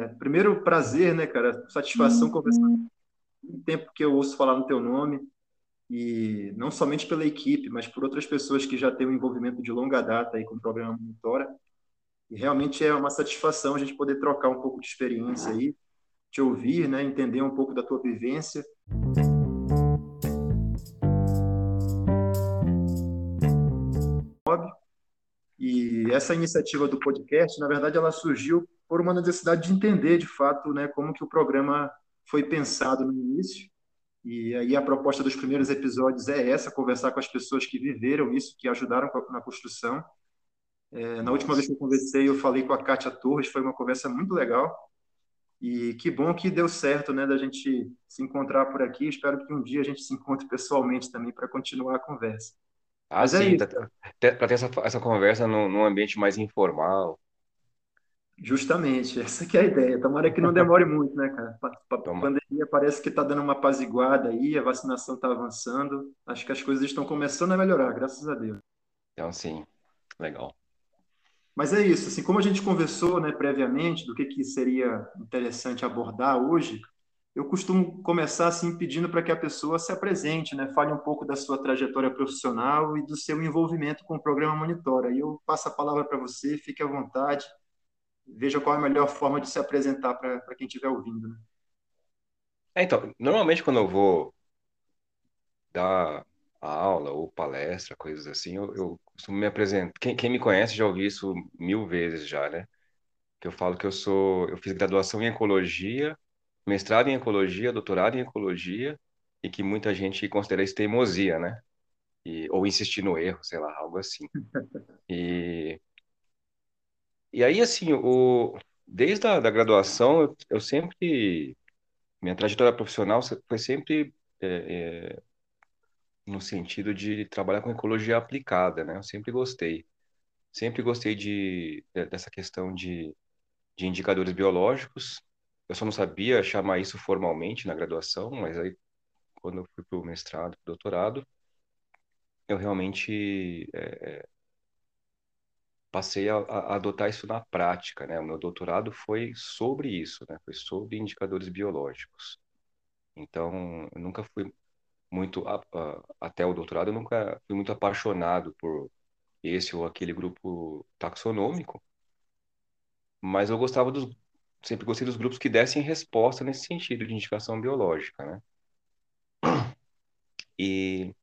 É, primeiro, prazer, né, cara? Satisfação conversar. Muito tempo que eu ouço falar no teu nome, e não somente pela equipe, mas por outras pessoas que já têm um envolvimento de longa data aí com o programa Monitora. E realmente é uma satisfação a gente poder trocar um pouco de experiência aí, te ouvir, né, entender um pouco da tua vivência. E essa iniciativa do podcast, na verdade, ela surgiu por uma necessidade de entender, de fato, né, como que o programa foi pensado no início. E aí a proposta dos primeiros episódios é essa, conversar com as pessoas que viveram isso, que ajudaram na construção. É, na última vez que eu conversei, eu falei com a Kátia Torres, foi uma conversa muito legal. E que bom que deu certo, né, da gente se encontrar por aqui. Espero que um dia a gente se encontre pessoalmente também para continuar a conversa. Ah, Mas é sim, para ter essa, essa conversa num, num ambiente mais informal. Justamente, essa que é a ideia. Tomara que não demore muito, né, cara? A pandemia parece que está dando uma apaziguada aí, a vacinação está avançando. Acho que as coisas estão começando a melhorar, graças a Deus. Então, sim, legal. Mas é isso, assim, como a gente conversou, né, previamente do que, que seria interessante abordar hoje, eu costumo começar assim pedindo para que a pessoa se apresente, né, fale um pouco da sua trajetória profissional e do seu envolvimento com o programa Monitora. E eu passo a palavra para você, fique à vontade, veja qual é a melhor forma de se apresentar para quem estiver ouvindo. Né? É, então, normalmente quando eu vou dar aula ou palestra, coisas assim, eu, eu costumo me apresentar. Quem, quem me conhece já ouviu isso mil vezes já, né? Que eu falo que eu sou, eu fiz graduação em ecologia mestrado em ecologia, doutorado em ecologia, e que muita gente considera isso teimosia, né? E, ou insistir no erro, sei lá, algo assim. E, e aí, assim, o, desde a da graduação, eu, sempre. Minha trajetória profissional foi sempre é, é, no sentido de trabalhar com ecologia aplicada, né? Eu sempre gostei. Sempre gostei de, dessa questão de, de indicadores biológicos, eu só não sabia chamar isso formalmente na graduação, mas aí, quando eu fui para o mestrado, doutorado, eu realmente é, passei a, a, adotar isso na prática, né? O meu doutorado foi sobre isso, né? Foi sobre indicadores biológicos. Então, eu nunca fui muito, a, a, até o doutorado, eu nunca fui muito apaixonado por esse ou aquele grupo taxonômico, mas eu gostava dos, sempre gostei dos grupos que dessem resposta nesse sentido de indicação biológica, né? E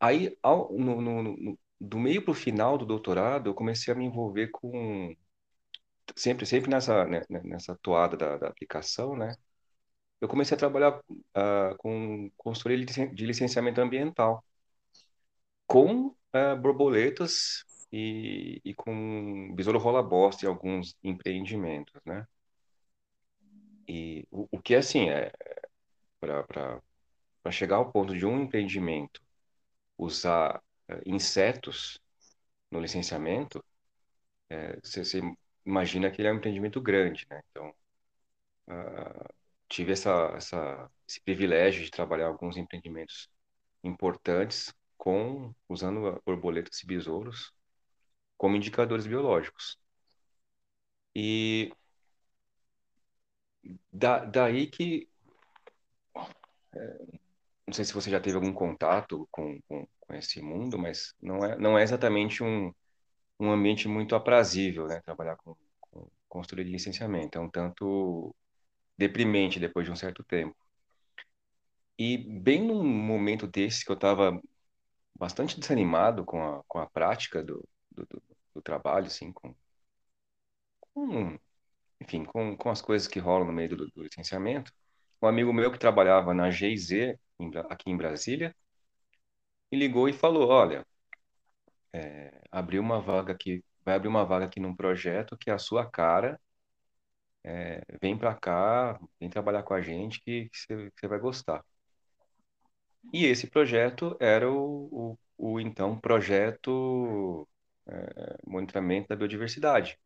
aí, ao, no, no, no, do meio para o final do doutorado, eu comecei a me envolver com sempre sempre nessa né, né, nessa toada da, da, aplicação, né? Eu comecei a trabalhar uh, com consultoria de licenciamento ambiental com uh, borboletas e, e com besouro rola-bosta em alguns empreendimentos, né? E o, o que é assim, é, para chegar ao ponto de um empreendimento usar insetos no licenciamento, você, você, imagina que ele é um empreendimento grande, né? Então, uh, tive essa, essa, esse privilégio de trabalhar alguns empreendimentos importantes com usando borboletas e besouros como indicadores biológicos. E da, daí que. É, não sei se você já teve algum contato com, com, com, esse mundo, mas não é, não é exatamente um, um ambiente muito aprazível, né? Trabalhar com, com de licenciamento. É um tanto deprimente depois de um certo tempo. E bem num momento desse que eu estava bastante desanimado com a, com a prática do, do, do, trabalho, assim, com, com, enfim, com, com as coisas que rolam no meio do, do licenciamento, um amigo meu que trabalhava na GIZ, aqui em Brasília, me ligou e falou, olha, é, abriu uma vaga aqui, vai abrir uma vaga aqui num projeto que é a sua cara, é, vem para cá, vem trabalhar com a gente que você vai gostar. E esse projeto era o, o, o então projeto é, monitoramento da biodiversidade.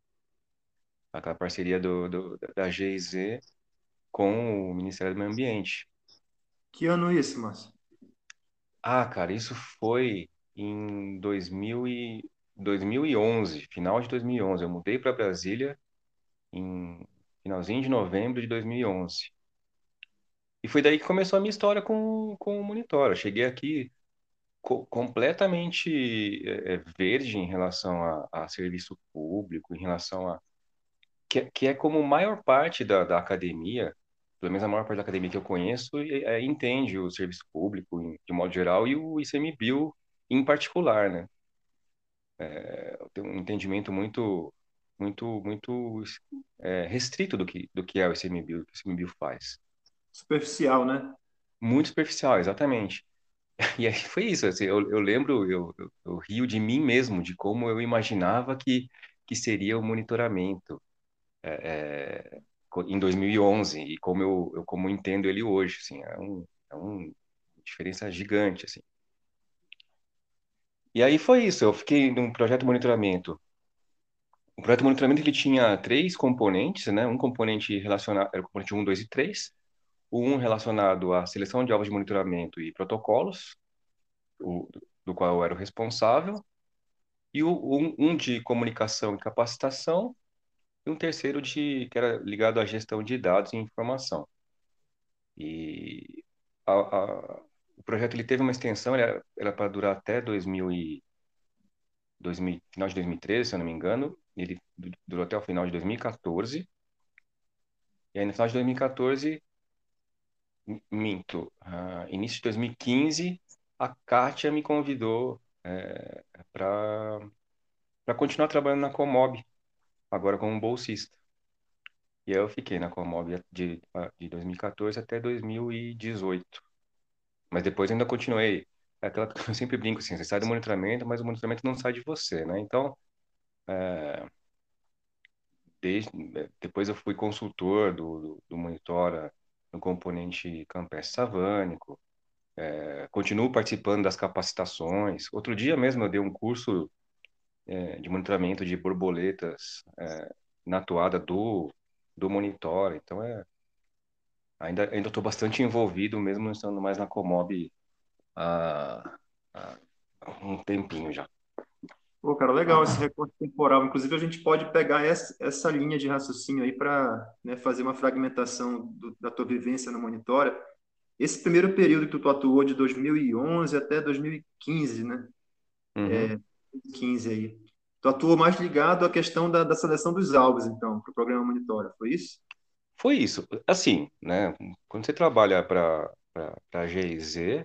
Aquela parceria do, do, da GIZ com o Ministério do Meio Ambiente. Que ano isso, Márcio? Ah, cara, isso foi em 2000 e 2011, final de 2011. Eu mudei para Brasília em finalzinho de novembro de 2011. E foi daí que começou a minha história com, com o Monitor. Eu cheguei aqui co completamente é, verde em relação a, a, serviço público, em relação a. Que, que é como a maior parte da, da academia, pelo menos a maior parte da academia que eu conheço, é, entende o serviço público de modo geral e o ICMBio em particular, né? É, tem um entendimento muito muito muito é, restrito do que do que é o ICMBio, que o ICMBio faz. Superficial, né? Muito superficial, exatamente. E aí foi isso, assim, eu, eu lembro, eu, eu, eu, rio de mim mesmo, de como eu imaginava que, que seria o monitoramento é, é, em 2011 e como eu, eu como entendo ele hoje, assim, é um, é uma diferença gigante, assim. E aí foi isso, eu fiquei num projeto de monitoramento. O projeto de monitoramento ele tinha três componentes, né? Um componente relacionado, era o componente 1, 2 e 3 um relacionado à seleção de alvos de monitoramento e protocolos, o, do qual eu era o responsável, e o, um, um, de comunicação e capacitação, e um terceiro de que era ligado à gestão de dados e informação. E a, a, o projeto ele teve uma extensão, ele era, para durar até 2000 e, 2000, final de 2013, se eu não me engano, ele durou até o final de 2014. E aí, no final de 2014, minto, uh, início de 2015, a Kátia me convidou é, para continuar trabalhando na Comob, agora como bolsista. E aí eu fiquei na Comob de, de 2014 até 2018. Mas depois ainda continuei. É aquela que eu sempre brinco assim, você sai do monitoramento, mas o monitoramento não sai de você, né? Então, é, desde, depois eu fui consultor do, do, do Monitora no componente campestre savânico, é, continuo participando das capacitações. Outro dia mesmo eu dei um curso é, de monitoramento de borboletas é, na toada do, do Monitor, então é, ainda ainda estou bastante envolvido, mesmo estando mais na Comob há, há um tempinho já. Pô, cara, legal esse recorte temporal. Inclusive, a gente pode pegar essa, essa linha de raciocínio aí para né, fazer uma fragmentação do, da tua vivência no Monitora. Esse primeiro período que tu atuou, de 2011 até 2015, né? Uhum. É, 15 aí. Tu atuou mais ligado à questão da, da seleção dos alvos, então, para o programa Monitora, foi isso? Foi isso. Assim, né? Quando você trabalha para a GIZ,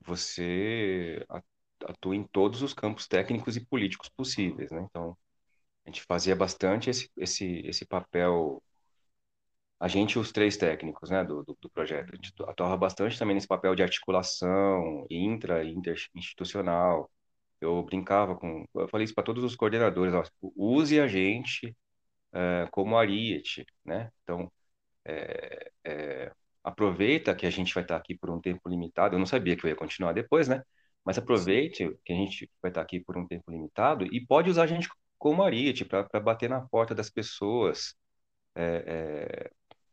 você atua em todos os campos técnicos e políticos possíveis, né? Então, a gente fazia bastante esse, esse, esse papel, a gente os três técnicos, né, do, do, do projeto, a gente atuava bastante também nesse papel de articulação intra e interinstitucional. Eu brincava com, eu falei isso para todos os coordenadores, ó, use a gente é, como ariete, né? Então, é, é, aproveita que a gente vai estar aqui por um tempo limitado. Eu não sabia que eu ia continuar depois, né? Mas aproveite que a gente vai estar aqui por um tempo limitado e pode usar a gente como arite para bater na porta das pessoas. É,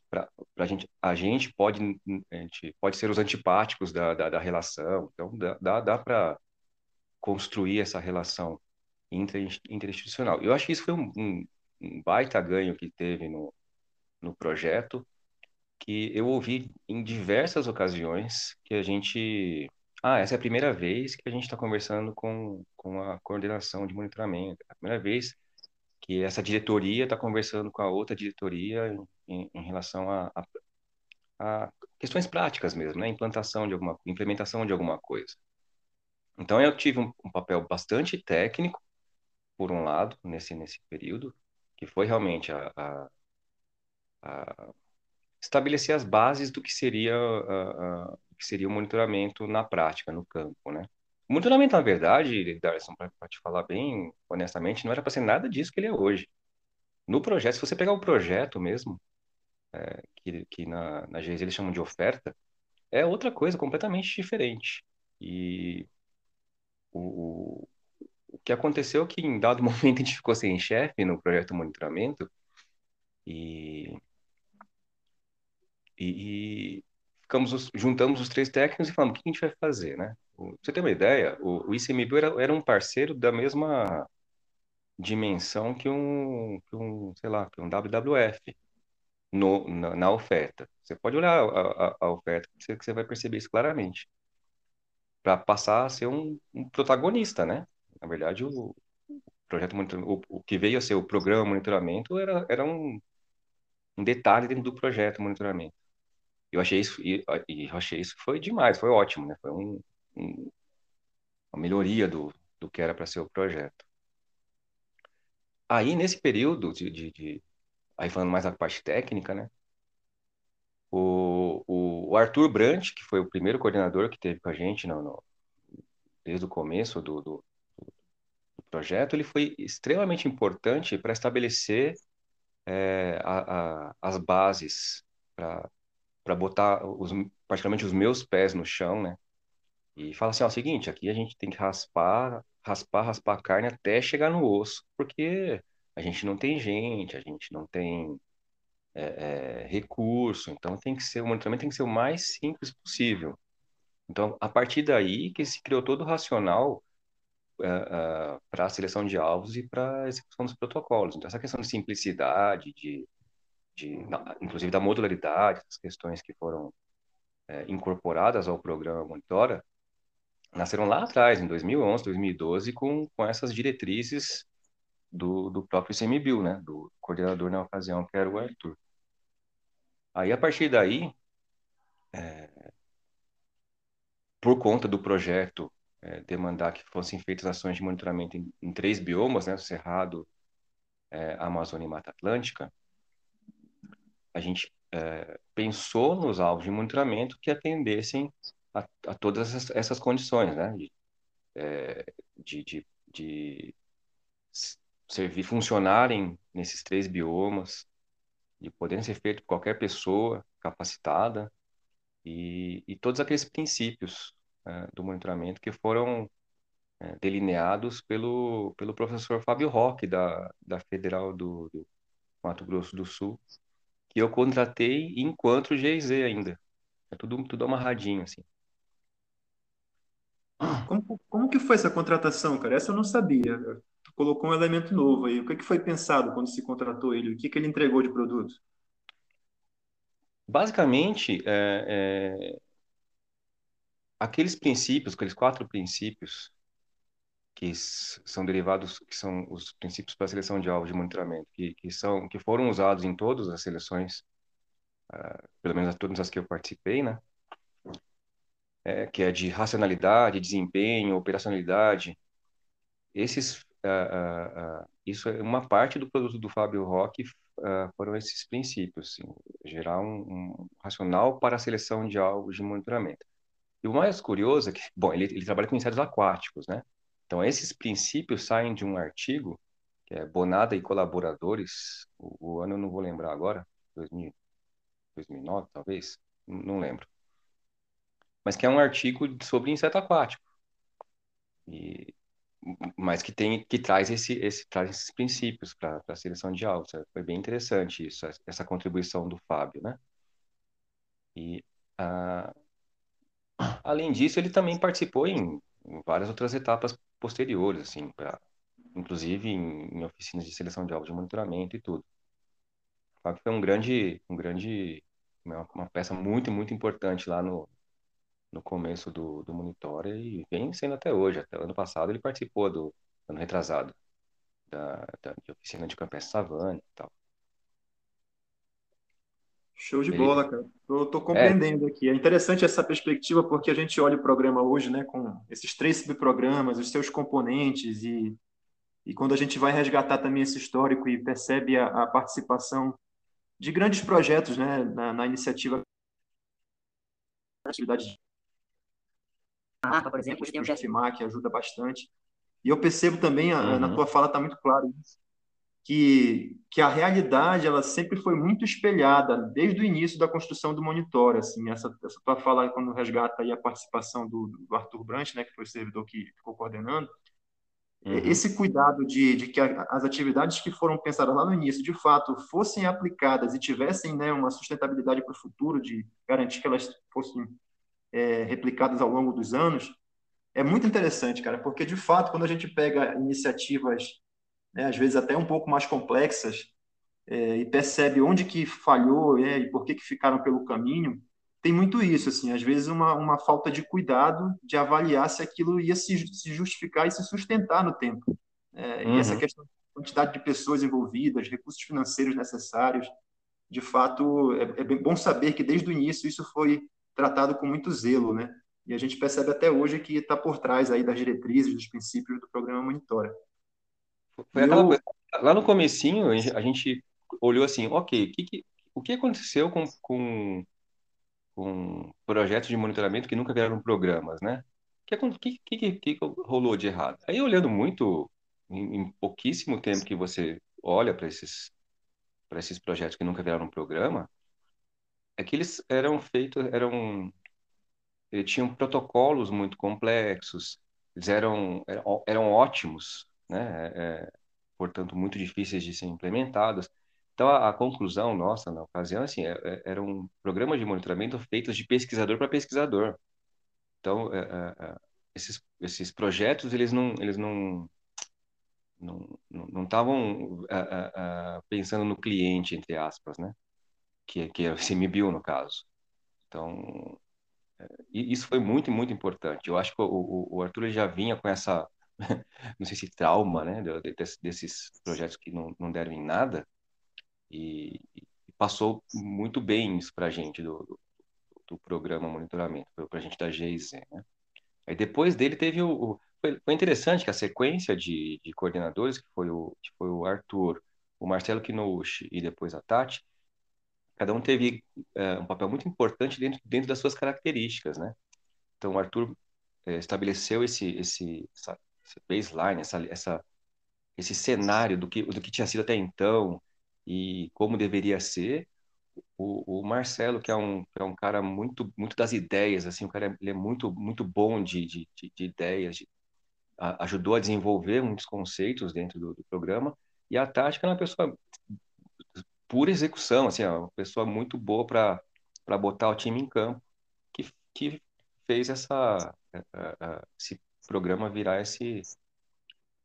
pra, pra gente, a gente pode, a gente pode ser os antipáticos da, da, da relação. Então, dá, dá, dá para construir essa relação inter, interinstitucional. Eu acho que isso foi um, um, um baita ganho que teve no, no projeto, que eu ouvi em diversas ocasiões que a gente ah, essa é a primeira vez que a gente está conversando com, com a coordenação de monitoramento. É a primeira vez que essa diretoria está conversando com a outra diretoria em, em relação a, a, a, questões práticas mesmo, né? Implantação de alguma, implementação de alguma coisa. Então eu tive um, um papel bastante técnico, por um lado, nesse nesse período, que foi realmente a, a, a estabelecer as bases do que seria a, que seria o monitoramento na prática, no campo, né? O monitoramento, na verdade, Darson, para te falar bem honestamente, não era para ser nada disso que ele é hoje. No projeto, se você pegar o projeto mesmo, é, que, que na, na GES eles chamam de oferta, é outra coisa completamente diferente. E o, o que aconteceu é que em dado momento a gente ficou sem chefe no projeto monitoramento e, e, ficamos, juntamos os três técnicos e falamos, o que a gente vai fazer, né? Pra você ter uma ideia, o, o ICMBio era, era um parceiro da mesma dimensão que um, que um sei lá, que um WWF no, na, na oferta. Você pode olhar a, a, a oferta, que você, que você vai perceber isso claramente. Para passar a ser um, um protagonista, né? Na verdade, o, projeto o, o que veio a ser o programa monitoramento era, era um, um detalhe dentro do projeto monitoramento. Eu achei isso e, e achei isso foi demais, foi ótimo, né? Foi um, um, uma melhoria do, do que era para ser o projeto. Aí nesse período de, de, de, aí falando mais da parte técnica, né? O, o, o Arthur Brandt, que foi o primeiro coordenador que teve com a gente no, no desde o começo do, do, projeto, ele foi extremamente importante para estabelecer é, a, a, as bases para botar os, os meus pés no chão, né? E fala assim, ó, o seguinte, aqui a gente tem que raspar, raspar, raspar a carne até chegar no osso, porque a gente não tem gente, a gente não tem é, é, recurso, então tem que ser, o monitoramento tem que ser o mais simples possível. Então, a partir daí que se criou todo o racional uh, para a seleção de alvos e para a execução dos protocolos. Então, essa questão de simplicidade, de, de inclusive da modularidade, as questões que foram incorporadas ao programa Monitora, nasceram lá atrás, em 2011, 2012, com, com essas diretrizes do, do próprio ICMBio, né, do coordenador na ocasião, que era o Arthur. Aí, a partir daí, é, por conta do projeto é, demandar que fossem feitas ações de monitoramento em, em três biomas, né, Cerrado, é, Amazônia e Mata Atlântica, a gente é, pensou nos alvos de monitoramento que atendessem a, a todas essas, essas, condições, né, de, é, de, de, de servir, funcionarem nesses três biomas, de poderem ser feitos por qualquer pessoa capacitada, e, e todos aqueles princípios uh, do monitoramento que foram uh, delineados pelo, pelo professor Fábio Roque, da, da Federal do, do Mato Grosso do Sul, que eu contratei enquanto GIZ ainda. É tudo, tudo amarradinho, assim. Como, como que foi essa contratação, cara? Essa eu não sabia. Colocou um elemento novo aí. O que, que foi pensado quando se contratou ele? O que, que ele entregou de produto? Basicamente, é, é, aqueles princípios, aqueles quatro princípios que são derivados, que são os princípios para a seleção de alvo de monitoramento, que, que são, que foram usados em todas as seleções, uh, pelo menos todas as que eu participei, né? É, que é de racionalidade, desempenho, operacionalidade. Esses, uh, uh, isso é uma parte do produto do Fábio Roque foram esses princípios, assim, gerar um, um racional para a seleção de alvos de monitoramento. E o mais curioso é que, bom, ele, ele trabalha com insetos aquáticos, né? Então, esses princípios saem de um artigo, que é Bonada e Colaboradores, o, o ano eu não vou lembrar agora, 2000, 2009, talvez, não lembro. Mas que é um artigo sobre inseto aquático. E, mas que tem que traz esse, esse traz esses princípios para a seleção de alvos. Foi bem interessante isso, essa contribuição do Fábio, né? E a, Além disso, ele também participou em, várias outras etapas posteriores, assim, pra, inclusive em, em, oficinas de seleção de alvos de monitoramento e tudo. O Fábio foi um grande, um grande, uma, uma peça muito, muito importante lá no, no começo do, do Monitor e vem sendo até hoje. Até ano passado ele participou do ano retrasado da, da de oficina de Campestre Savane e tal. Show de bola, cara. Tô, tô compreendendo é. aqui. É interessante essa perspectiva porque a gente olha o programa hoje, né, com esses três subprogramas, os seus componentes e, e quando a gente vai resgatar também esse histórico e percebe a, a participação de grandes projetos, né, na, na iniciativa atividade de por exemplo, tem o GFMA, que ajuda bastante. E eu percebo também, uhum. na tua fala está muito claro isso, que, que a realidade ela sempre foi muito espelhada desde o início da construção do monitor assim essa essa tua fala quando resgata aí a participação do, do Arthur Brant né que foi o servidor que ficou coordenando uhum. esse cuidado de, de que as atividades que foram pensadas lá no início de fato fossem aplicadas e tivessem né uma sustentabilidade para o futuro de garantir que elas fossem é, replicadas ao longo dos anos é muito interessante cara porque de fato quando a gente pega iniciativas né, às vezes até um pouco mais complexas, é, e percebe onde que falhou é, e por que, que ficaram pelo caminho, tem muito isso, assim, às vezes uma, uma falta de cuidado de avaliar se aquilo ia se, se justificar e se sustentar no tempo. É, uhum. E essa questão da quantidade de pessoas envolvidas, recursos financeiros necessários, de fato, é, é bom saber que desde o início isso foi tratado com muito zelo, né? E a gente percebe até hoje que está por trás aí das diretrizes, dos princípios do programa Monitora. Foi aquela eu... coisa, lá no comecinho a gente olhou assim, ok, o que, que o que aconteceu com, com com projetos de monitoramento que nunca viraram programas, né? O que, que, que, rolou de errado? Aí, olhando muito, em, em pouquíssimo tempo que você olha para esses, esses projetos que nunca viraram programa, é que eles eram feitos, eram, eles tinham protocolos muito complexos, eles eram, eram, eram ótimos, né? É, portanto, muito difíceis de ser implementados. Então, a, a, conclusão nossa na ocasião, assim, é, é, era um programa de monitoramento feito de pesquisador para pesquisador. Então, é, é, é, esses, esses projetos, eles não, eles não não estavam é, pensando no cliente, entre aspas, né? Que, que é o CMBio, no caso. Então, isso foi muito, muito importante. Eu acho que o, o Arthur já vinha com essa, não sei se trauma, né? Desses projetos que não, não deram em nada, e, passou muito bem isso para a gente do, do, do, programa monitoramento, para a gente da GIZ, né? Aí depois dele teve o, o foi, foi, interessante que a sequência de, de, coordenadores, que foi o, que foi o Arthur, o Marcelo Kinouchi e depois a Tati, cada um teve é, um papel muito importante dentro, dentro das suas características, né? Então, o Arthur é, estabeleceu esse, esse, essa, esse baseline, essa, essa, esse cenário do que, do que tinha sido até então, e como deveria ser. O, o Marcelo, que é um, que é um cara muito, muito das ideias, assim, o cara ele é muito, muito bom de, de, de ideias, de, a, ajudou a desenvolver muitos conceitos dentro do, do programa. E a Tática é uma pessoa pura execução, assim, é uma pessoa muito boa para botar o time em campo, que, que fez essa, esse programa virar esse,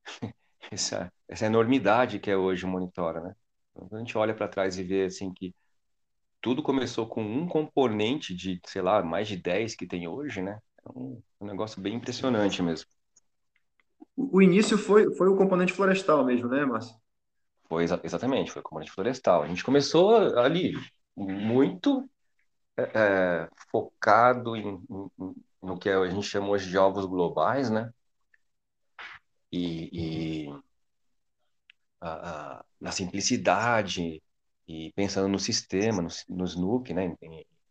essa, essa enormidade que é hoje o Monitora, né? Quando a gente olha para trás e vê assim que tudo começou com um componente de, sei lá, mais de 10 que tem hoje, né? É um, um negócio bem impressionante mesmo. O início foi, foi o componente florestal mesmo, né, Márcio? Foi exa exatamente, foi o componente florestal. A gente começou ali muito é, é focado em, em, no que a gente chama hoje de ovos globais, né? E, e a, a, na simplicidade e pensando no sistema, no, no SNUC, né,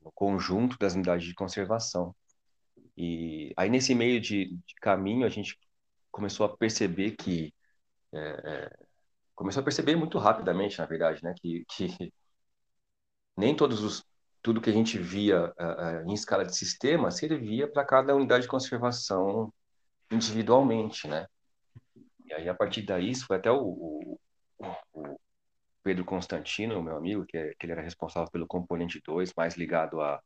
no conjunto das unidades de conservação. E aí nesse meio de, de caminho a gente começou a perceber que é, é, começou a perceber muito rapidamente, na verdade, né, que, que nem todos os tudo que a gente via uh, uh, em escala de sistema servia para cada unidade de conservação individualmente, né? E aí, a partir daí, isso foi até o, o, o Pedro Constantino, meu amigo, que, é, que ele era responsável pelo componente 2, mais ligado à,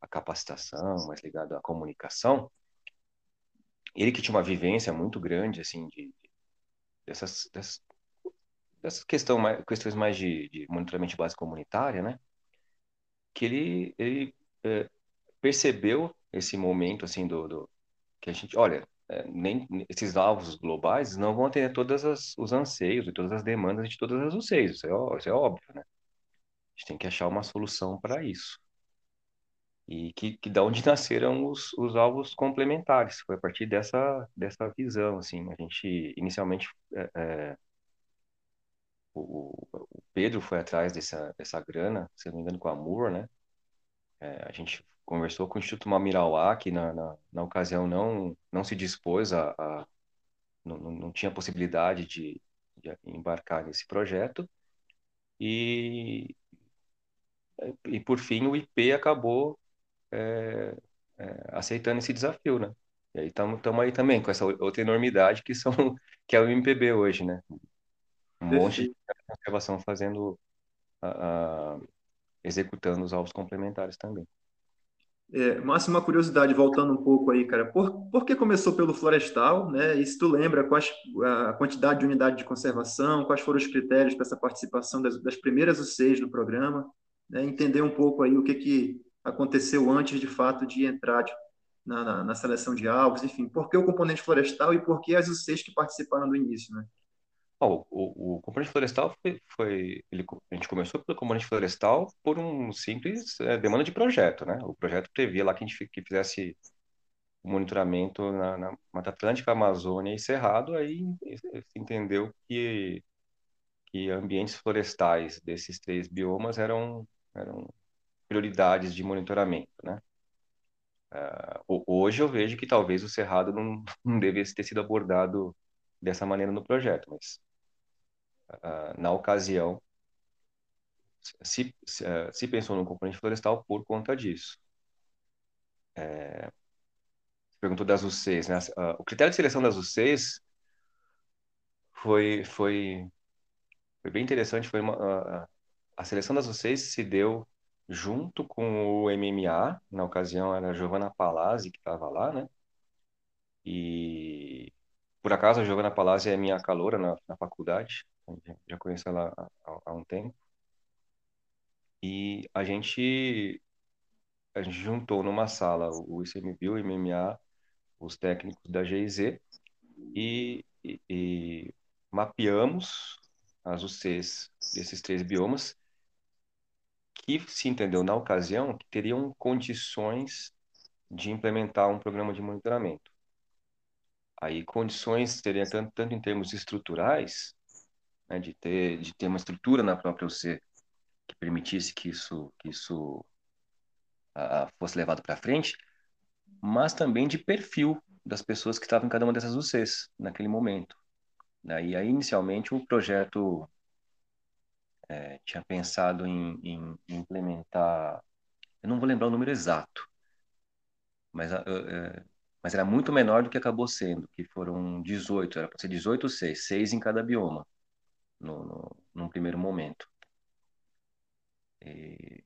à capacitação, mais ligado à comunicação. Ele que tinha uma vivência muito grande, assim, de, de dessas, dessas, dessas questão questões mais de, de monitoramento de base comunitária, né? Que ele, ele é, percebeu esse momento, assim, do, do que a gente, olha, é, nem esses alvos globais não vão atender todos os anseios e todas as demandas de todas as UCs, isso é, isso é óbvio, né? A gente tem que achar uma solução para isso. E que, que da onde nasceram os, os alvos complementares, foi a partir dessa, dessa visão, assim, a gente inicialmente é, é, o, o, Pedro foi atrás dessa, dessa grana, se não me engano, com a Moore, né? É, a gente conversou com o Instituto Mamirauá, que na, na, na ocasião não, não se dispôs a. a não, não tinha possibilidade de, de embarcar nesse projeto. E, e por fim, o IP acabou é, é, aceitando esse desafio, né? E aí estamos aí também com essa outra enormidade que são que é o MPB hoje, né? Um monte de conservação fazendo a, a, executando os alvos complementares também. É, Márcio, uma curiosidade, voltando um pouco aí, cara, por, por que começou pelo florestal, né? E se tu lembra quais, a quantidade de unidade de conservação, quais foram os critérios para essa participação das, das primeiras UCs do programa, né? Entender um pouco aí o que, que aconteceu antes, de fato, de entrar na, na, na seleção de alvos, enfim, por que o componente florestal e por que as UCs que participaram do início, né? O, o, componente florestal foi, foi ele, a gente começou pelo componente florestal por um simples é, demanda de projeto, né? O projeto previa lá que a gente que fizesse monitoramento na, na Mata Atlântica, Amazônia e Cerrado, aí se entendeu que que ambientes florestais desses três biomas eram eram prioridades de monitoramento, né? Uh, hoje eu vejo que talvez o Cerrado não, não devesse ter sido abordado dessa maneira no projeto, mas uh, na ocasião se, se, uh, se, pensou no componente florestal por conta disso. É, perguntou das UCs, né? Uh, o critério de seleção das UCs foi, foi, foi bem interessante, foi uma, a seleção das UCs se deu junto com o MMA, na ocasião era a Giovanna Palazzi que estava lá, né? E por acaso, a Giovanna Palazzi é minha caloura na, na faculdade, já conheço ela há, há, um tempo. E a gente, a gente juntou numa sala o ICMBio, o MMA, os técnicos da GIZ e, e, e mapeamos as UCs desses três biomas que se entendeu na ocasião que teriam condições de implementar um programa de monitoramento. Aí condições teria tanto, tanto em termos estruturais, né, de ter de ter uma estrutura na própria UC que permitisse que isso que isso fosse levado para frente, mas também de perfil das pessoas que estavam em cada uma dessas UCs naquele momento. Né? E aí inicialmente o projeto é, tinha pensado em, em, implementar, eu não vou lembrar o número exato, mas uh, mas era muito menor do que acabou sendo, que foram 18, era para ser 18 6, 6 em cada bioma, no, no, num primeiro momento. E,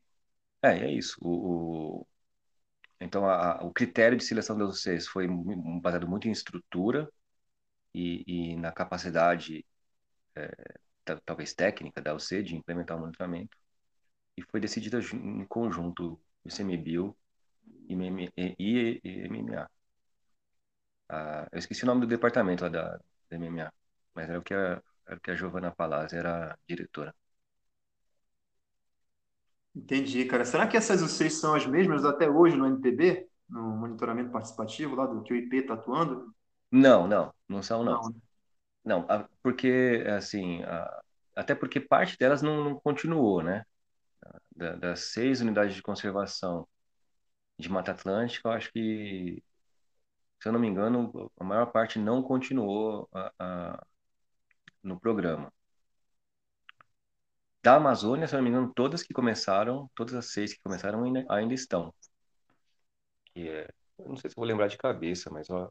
é, é isso. O, o então, a, o critério de seleção dos UCs foi baseado muito em estrutura e, e na capacidade, é, talvez técnica, da UC de implementar o monitoramento. E foi decidida em conjunto o ICMBio e, e, e MMA eu esqueci o nome do departamento lá da, da MMA, mas era o que a, era que a Giovana Palazzi era diretora. Entendi, cara. Será que essas UCs são as mesmas até hoje no NPB, no monitoramento participativo lá do que o IP está atuando? Não, não, não são não. Não, né? não porque assim, até porque parte delas não, não continuou, né? das seis unidades de conservação de Mata Atlântica, eu acho que se eu não me engano, a maior parte não continuou a, a, no programa. Da Amazônia, se eu não me engano, todas que começaram, todas as seis que começaram ainda, ainda estão. Que é, não sei se vou lembrar de cabeça, mas ó,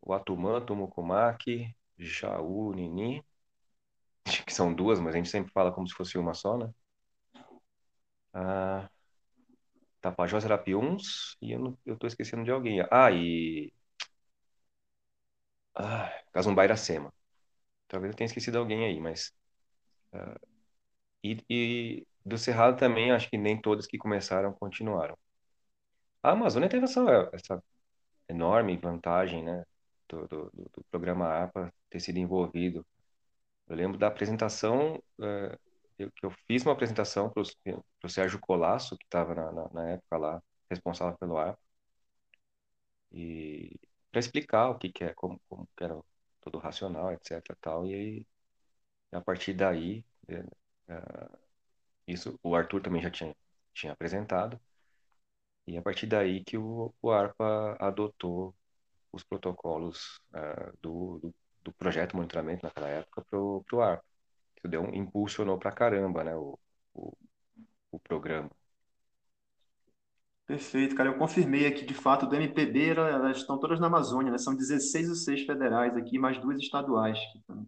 o Atumã, Tumucumac, Jaú, Nini, que são duas, mas a gente sempre fala como se fosse uma só, né? Ah, Tapajós, Arapiuns, e eu, tô esquecendo de alguém. Ah, e... Ah, Casumba Iracema. Talvez eu tenha esquecido alguém aí, mas... Uh, e, e, do Cerrado também, acho que nem todos que começaram continuaram. A Amazônia teve essa, essa enorme vantagem, né? Do, do, do programa APA ter sido envolvido. Eu lembro da apresentação uh, eu, eu fiz uma apresentação para o Sérgio Colasso, que estava na, na, na, época lá, responsável pelo ar, e para explicar o que, que é, como, como que era todo racional, etc. Tal, e aí, a partir daí, é, é, isso o Arthur também já tinha, tinha apresentado, e a partir daí que o, o ARPA adotou os protocolos uh, do, do, do, projeto de monitoramento naquela época para o ARPA que deu um, impulsionou pra caramba, né, o, o, o programa. Perfeito, cara. Eu confirmei aqui, de fato, do MPB, elas estão todas na Amazônia, né? São 16 ou 6 federais aqui, mais duas estaduais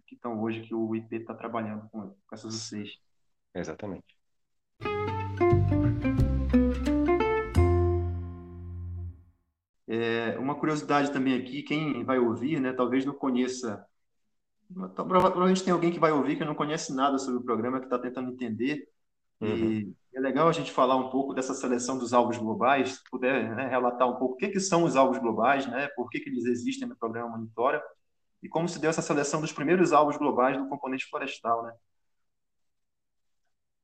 que estão hoje, que o IP está trabalhando com, com essas seis. Exatamente. É, uma curiosidade também aqui, quem vai ouvir, né, talvez não conheça, provavelmente tem alguém que vai ouvir que não conhece nada sobre o programa, que está tentando entender, Uhum. e é legal a gente falar um pouco dessa seleção dos alvos globais, se puder né, relatar um pouco o que, que são os alvos globais, né, por que, que eles existem no programa Monitora, e como se deu essa seleção dos primeiros alvos globais do componente florestal, né?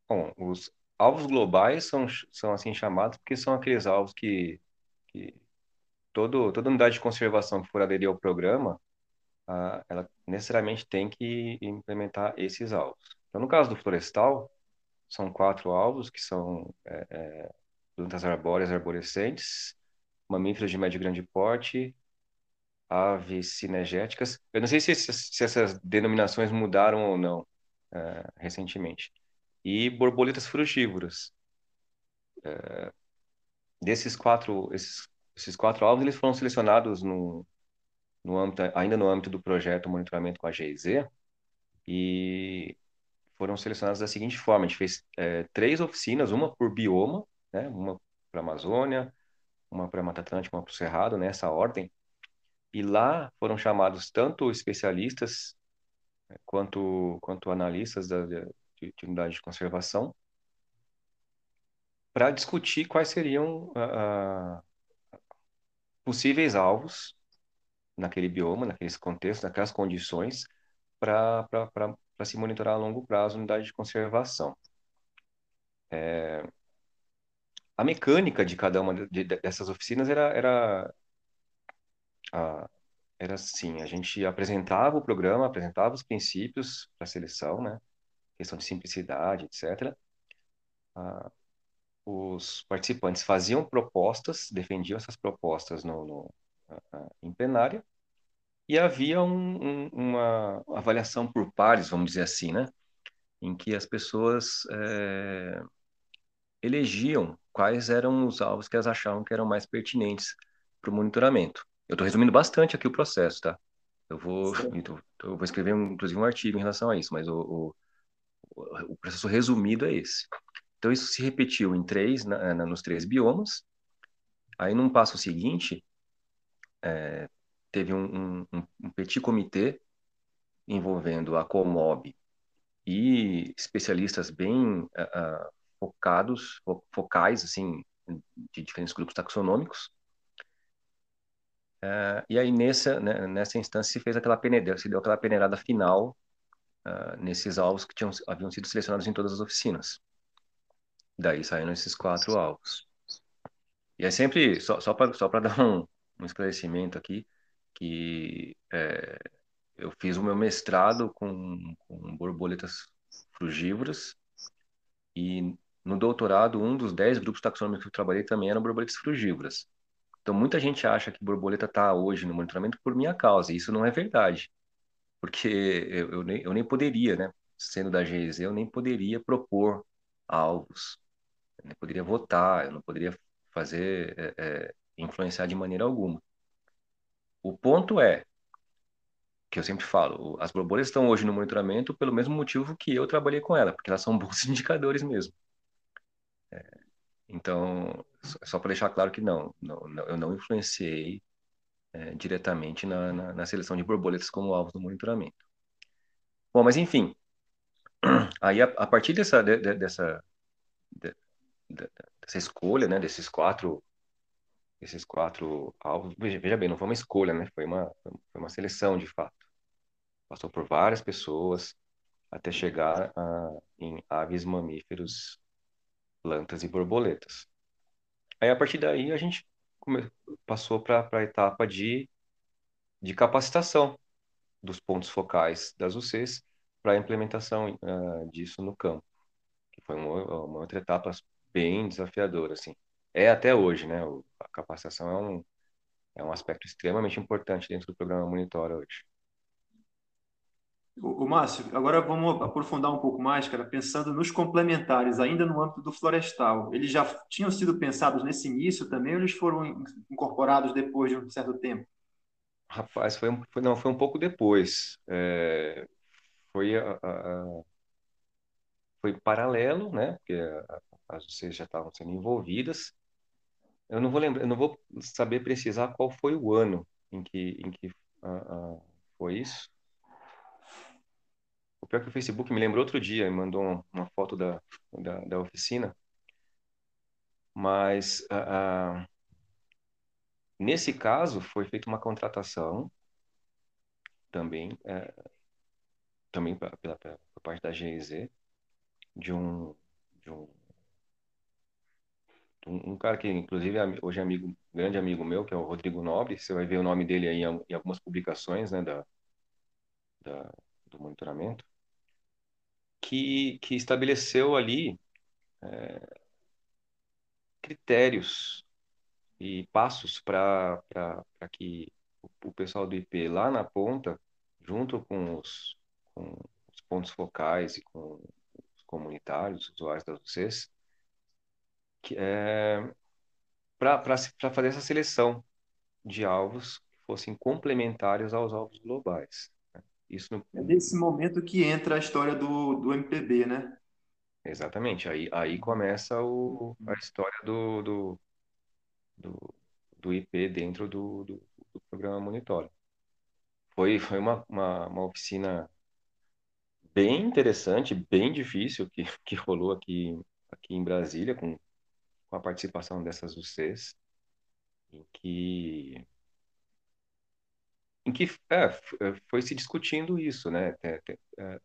Bom, os alvos globais são, são assim chamados porque são aqueles alvos que, que todo, toda unidade de conservação que for aderir ao programa, ah, ela necessariamente tem que implementar esses alvos. Então, no caso do florestal, são quatro alvos, que são é, é, plantas arbóreas arborescentes, mamíferos de médio e grande porte, aves cinegéticas. Eu não sei se, se essas denominações mudaram ou não é, recentemente. E borboletas frugívoras. É, desses quatro, esses, esses quatro alvos, eles foram selecionados no, no âmbito, ainda no âmbito do projeto Monitoramento com a GIZ, e foram selecionados da seguinte forma: a gente fez é, três oficinas, uma por bioma, né, uma para Amazônia, uma para Mata Atlântica, uma para o Cerrado, nessa ordem. E lá foram chamados tanto especialistas né, quanto, quanto analistas da, de, de unidade de conservação para discutir quais seriam uh, possíveis alvos naquele bioma, naqueles contextos, naquelas condições, para se monitorar a longo prazo a unidade de conservação. É, a mecânica de cada uma de, de, dessas oficinas era, era, a, era assim, a gente apresentava o programa, apresentava os princípios para a seleção, né? questão de simplicidade, etc. Ah, os participantes faziam propostas, defendiam essas propostas no, no em plenária, e havia um, um, uma avaliação por pares, vamos dizer assim, né? Em que as pessoas é, elegiam quais eram os alvos que elas achavam que eram mais pertinentes para o monitoramento. Eu estou resumindo bastante aqui o processo, tá? Eu vou, eu vou escrever, inclusive, um artigo em relação a isso, mas o, o, o processo resumido é esse. Então, isso se repetiu em três, na, na, nos três biomas. Aí, num passo seguinte, é, teve um, um, um, petit comitê envolvendo a Comob e especialistas bem uh, focados, focais, assim, de diferentes grupos taxonômicos. Uh, e aí, nessa, né, nessa instância, se fez aquela peneira, se deu aquela peneirada final uh, nesses alvos que tinham, haviam sido selecionados em todas as oficinas. Daí saíram esses quatro alvos. E é sempre, só, só para dar um, um esclarecimento aqui, que é, eu fiz o meu mestrado com, com borboletas frugívoras e no doutorado, um dos dez grupos taxonômicos que eu trabalhei também eram borboletas frugívoras. Então, muita gente acha que borboleta está hoje no monitoramento por minha causa, e isso não é verdade. Porque eu, eu, nem, eu nem poderia, né? Sendo da GEZ, eu nem poderia propor alvos, eu nem poderia votar, eu não poderia fazer, é, é, influenciar de maneira alguma. O ponto é, que eu sempre falo, as borboletas estão hoje no monitoramento pelo mesmo motivo que eu trabalhei com ela, porque elas são bons indicadores mesmo. É, então, só para deixar claro que não, não, não, eu não influenciei é, diretamente na, na, na, seleção de borboletas como alvos do monitoramento. Bom, mas enfim, aí a, a partir dessa, de, de, dessa, de, dessa escolha, né, desses quatro esses quatro alvos. Veja, veja, bem, não foi uma escolha, né? Foi uma, foi uma seleção de fato. Passou por várias pessoas até chegar a, em aves, mamíferos, plantas e borboletas. Aí, a partir daí, a gente come, passou para a etapa de, de capacitação dos pontos focais das UCs para a implementação uh, disso no campo, que foi uma, uma outra etapa bem desafiadora, assim é até hoje, né? a capacitação é um, é um aspecto extremamente importante dentro do programa Monitora hoje. O, Márcio, agora vamos aprofundar um pouco mais, cara, pensando nos complementares, ainda no âmbito do florestal. Eles já tinham sido pensados nesse início também ou eles foram incorporados depois de um certo tempo? Rapaz, foi, foi não, foi um pouco depois. É, foi a, a, foi paralelo, né? Porque as vocês já estavam sendo envolvidas eu não vou lembrar, eu não vou saber precisar qual foi o ano em que, em que uh, uh, foi isso. O pior é que o Facebook me lembrou outro dia, me mandou uma foto da, da, da oficina. Mas uh, nesse caso foi feita uma contratação também, é, também pela, pela, por parte da GIZ, de um, de um um, cara que inclusive é, hoje é amigo, grande amigo meu, que é o Rodrigo Nobre, você vai ver o nome dele aí em, algumas publicações, né, da, da, do monitoramento, que, que estabeleceu ali é, critérios e passos para que o, pessoal do IP lá na ponta, junto com os, com os pontos focais e com os comunitários, os usuários das UCs, é, para fazer essa seleção de alvos que fossem complementares aos alvos globais. Né? Isso no... É nesse momento que entra a história do, do MPB, né? Exatamente. Aí, aí começa o, a história do, do, do, do IP dentro do, do, do programa Monitor. Foi, foi uma, uma, uma oficina bem interessante, bem difícil que, que rolou aqui, aqui em Brasília, com com a participação dessas UCs, em que em que é, é, foi se discutindo isso, né? É, é,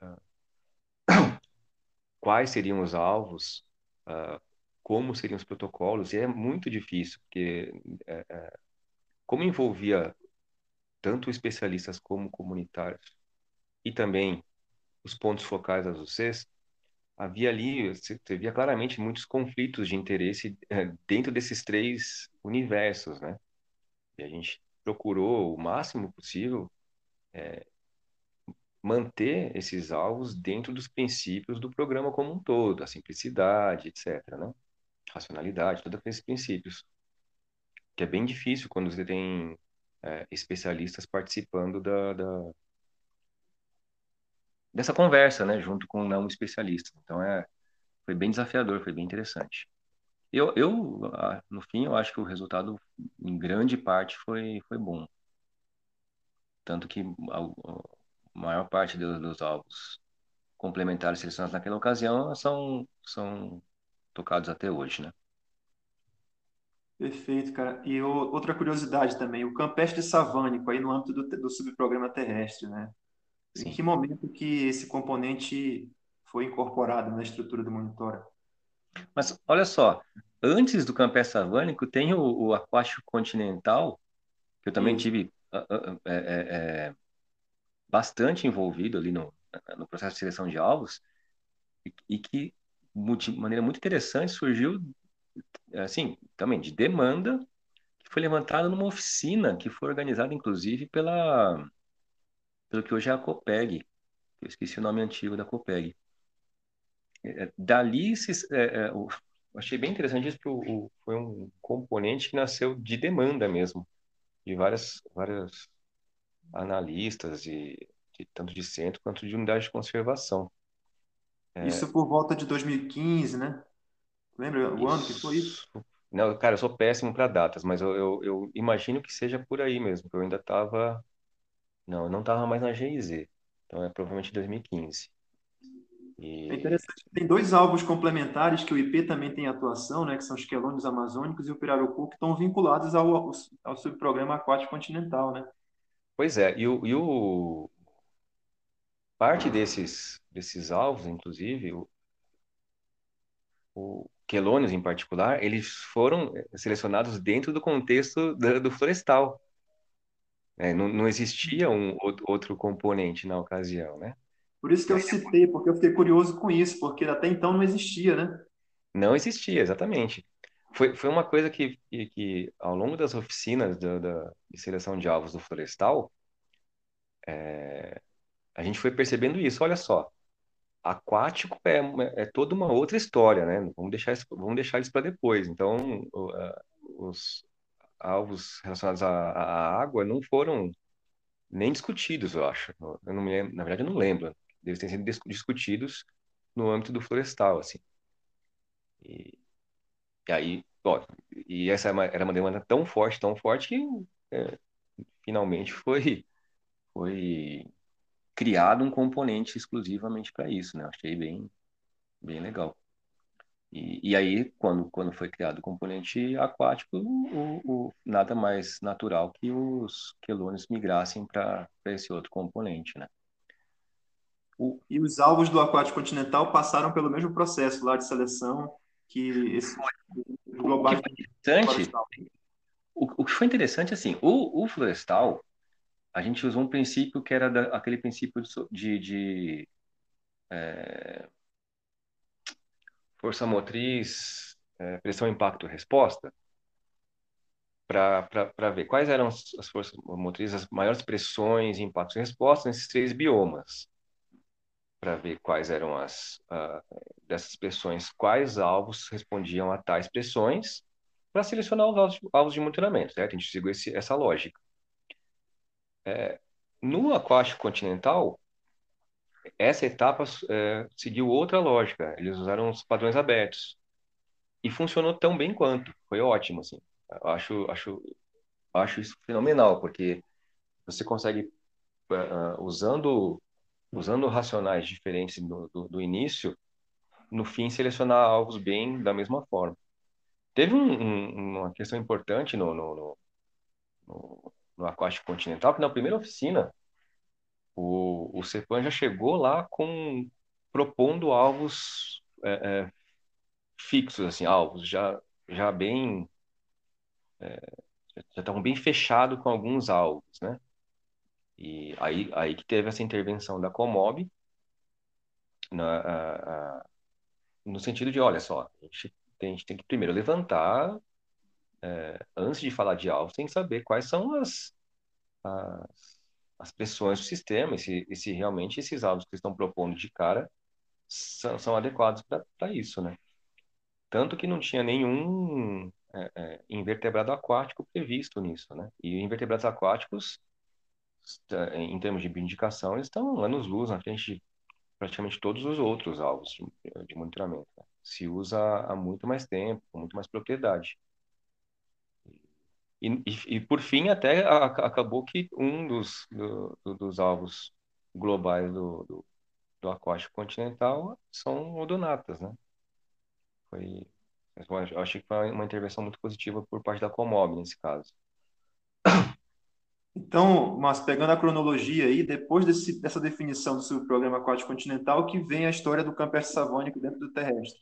quais seriam os alvos, uh, como seriam os protocolos, e é muito difícil, porque como envolvia tanto especialistas como comunitários, e também os pontos focais das UCs, havia ali, você claramente muitos conflitos de interesse é, dentro desses três universos, né? E a gente procurou o máximo possível é, manter esses alvos dentro dos princípios do programa como um todo, a simplicidade, etc., né? Racionalidade, todos aqueles princípios. Que é bem difícil quando você tem é, especialistas participando da, da dessa conversa, né, junto com não especialista. Então é foi bem desafiador, foi bem interessante. Eu, eu no fim eu acho que o resultado em grande parte foi foi bom. Tanto que a, maior parte dos, dos alvos complementares selecionados naquela ocasião são são tocados até hoje, né? Perfeito, cara. E outra curiosidade também, o campestre savânico aí no âmbito do, do subprograma terrestre, né? Em que momento que esse componente foi incorporado na estrutura do monitor? Mas olha só, antes do campé savânico tem o, o aquático continental, que eu também Sim. tive é, é, é, bastante envolvido ali no, no processo de seleção de alvos, e, e que de maneira muito interessante surgiu, assim, também de demanda, que foi levantada numa oficina que foi organizada, inclusive, pela pelo que hoje é a Copeg. Eu esqueci o nome antigo da Copeg. É, é, dali, se, é, é, eu achei bem interessante isso, porque o, o, foi um componente que nasceu de demanda mesmo, de várias, várias analistas, de, de tanto de centro quanto de unidade de conservação. É... Isso por volta de 2015, né? Lembra o ano que foi isso? Não, cara, eu sou péssimo para datas, mas eu, eu, eu, imagino que seja por aí mesmo, que eu ainda estava não, eu não estava mais na GIZ. Então é provavelmente 2015. E... É interessante. Tem dois álbuns complementares que o IP também tem atuação, né, que são os quelônios amazônicos e o pirarucu, que estão vinculados ao, ao, ao subprograma aquático continental, né? Pois é, e o, e o... parte desses, desses alvos, inclusive, o, o quelônios em particular, eles foram selecionados dentro do contexto do, do florestal. É, não, não existia um outro componente na ocasião, né? Por isso que eu citei, porque eu fiquei curioso com isso, porque até então não existia, né? Não existia, exatamente. Foi, foi uma coisa que, que, que ao longo das oficinas da, da, de seleção de alvos do florestal, é, a gente foi percebendo isso. Olha só, aquático é, é toda uma outra história, né? Vamos deixar isso, vamos deixar isso para depois. Então, os, alvos relacionados à, à, água não foram nem discutidos, eu acho. Eu não me na verdade, eu não lembro. Eles têm sido discutidos no âmbito do florestal, assim. E, e aí ó, e essa uma, era uma demanda tão forte, tão forte que é, finalmente foi, foi criado um componente exclusivamente para isso, né? Achei bem, bem legal. E, e aí, quando, quando foi criado o componente aquático, o, o nada mais natural que os quelônios migrassem para esse outro componente, né? O... E os alvos do aquático continental passaram pelo mesmo processo lá de seleção que esse globais. O que foi interessante, o, o que foi interessante assim, o, o florestal, a gente usou um princípio que era da, aquele princípio de, de é, força motriz, é, pressão, impacto, resposta, para ver quais eram as forças motrizes, as maiores pressões, impactos e respostas nesses três biomas, para ver quais eram as uh, dessas pressões, quais alvos respondiam a tais pressões, para selecionar os alvos, alvos de monitoramento, certo? A gente seguiu esse, essa lógica. É, no aquático continental, essa etapa é, seguiu outra lógica. Eles usaram os padrões abertos e funcionou tão bem quanto. Foi ótimo, assim. Eu acho, acho, acho isso fenomenal, porque você consegue uh, usando usando racionais diferentes do, do, do, início, no fim selecionar alvos bem da mesma forma. Teve um, um, uma questão importante no, no, no, no aquático continental, que na primeira oficina o, o Cepan já chegou lá com propondo alvos é, é, fixos, assim, alvos já, já bem é, já estavam bem fechados com alguns alvos, né? E aí, aí que teve essa intervenção da Comob na, a, a, no sentido de, olha só, a gente tem, a gente tem que primeiro levantar, é, antes de falar de alvos, tem que saber quais são as, as as pressões do sistema e se, e se realmente esses alvos que estão propondo de cara são, são adequados para isso, né? Tanto que não tinha nenhum é, é, invertebrado aquático previsto nisso, né? E invertebrados aquáticos, em termos de bioindicação, eles estão anos-luz na frente de praticamente todos os outros alvos de, de monitoramento. Né? Se usa há muito mais tempo, com muito mais propriedade. E, e, e por fim, até a, acabou que um dos, do, do, dos alvos globais do, do, do, aquático continental são odonatas, né? Foi, eu acho que foi uma intervenção muito positiva por parte da Comob nesse caso. Então, mas pegando a cronologia aí, depois desse, dessa definição do subprograma aquático continental, que vem a história do camper savânico dentro do terrestre.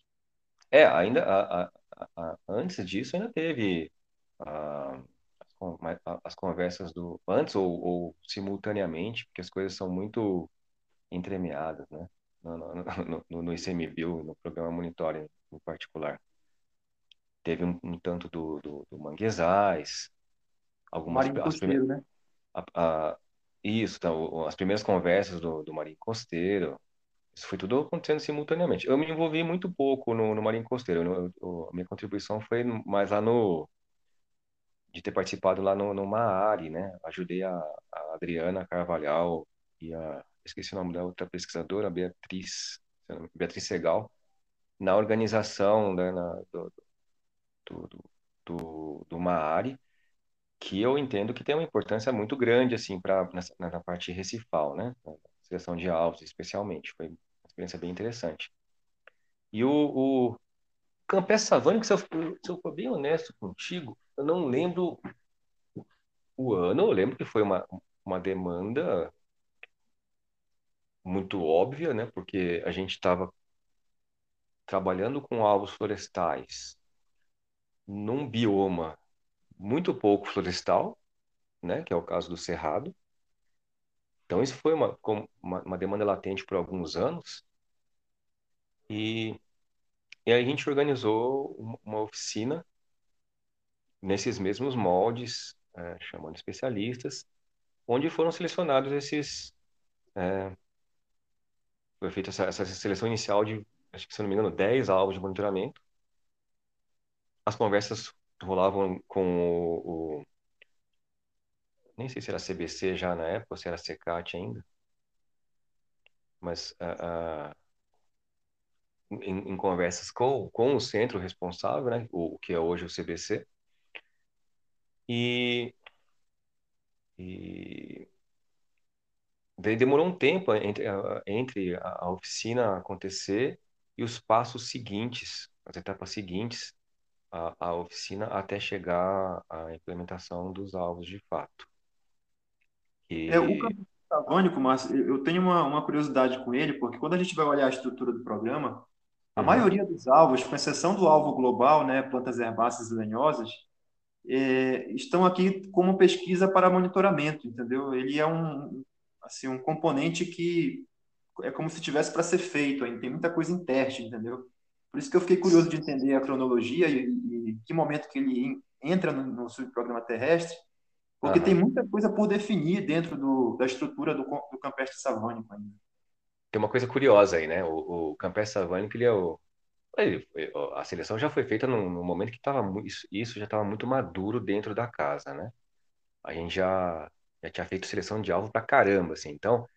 É, ainda a, a, a, antes disso ainda teve a, as conversas do antes ou, ou, simultaneamente, porque as coisas são muito entremeadas, né? No, no, no, no ICMBio, no programa monitoring em particular. Teve um, um tanto do, do, do Manguezais, algumas Marinho Costeiro, né? A, a, isso, então, as primeiras conversas do, do Marinho Costeiro, isso foi tudo acontecendo simultaneamente. Eu me envolvi muito pouco no, no Marinho Costeiro, eu, eu, a minha contribuição foi mais lá no de ter participado lá no, no Maari, né? Ajudei a, a Adriana Carvalhal e a esqueci o nome da outra pesquisadora, Beatriz, Beatriz Segal, na organização né, na, do, do, do, do Maari, que eu entendo que tem uma importância muito grande assim para na, na, parte recifal, né? Na seleção de alvos, especialmente, foi uma experiência bem interessante. E o, o Campes Savani, se eu, se eu for bem honesto contigo, eu não lembro o ano, eu lembro que foi uma, uma demanda muito óbvia, né? Porque a gente estava trabalhando com alvos florestais num bioma muito pouco florestal, né? Que é o caso do Cerrado. Então, isso foi uma, uma, uma demanda latente por alguns anos. E, e aí a gente organizou uma oficina nesses mesmos moldes, é, chamando especialistas, onde foram selecionados esses. É, foi feita essa, essa, seleção inicial de, acho que se não me engano, 10 alvos de monitoramento. As conversas rolavam com o, o nem sei se era CBC já na época, ou se era CECAT ainda, mas uh, uh, em, em, conversas com, com o centro responsável, né, o, que é hoje o CBC, e, e demorou um tempo entre, entre a oficina acontecer e os passos seguintes, as etapas seguintes à, à oficina até chegar à implementação dos alvos de fato. E... É, o Savânico, Márcio, eu tenho uma, uma curiosidade com ele, porque quando a gente vai olhar a estrutura do programa, a uhum. maioria dos alvos, com exceção do alvo global, né, plantas herbáceas e lenhosas, é, estão aqui como pesquisa para monitoramento, entendeu? Ele é um, assim, um componente que é como se tivesse para ser feito ainda, tem muita coisa em teste, entendeu? Por isso que eu fiquei curioso de entender a cronologia e, e que momento que ele entra no, no subprograma terrestre, porque uhum. tem muita coisa por definir dentro do, da estrutura do, do campestre savânico ainda. Tem uma coisa curiosa aí, né? O, o campestre savânico, ele é o, a seleção já foi feita num momento que tava, isso, já estava muito maduro dentro da casa, né? A gente já, já tinha feito seleção de alvo pra caramba, assim. Então,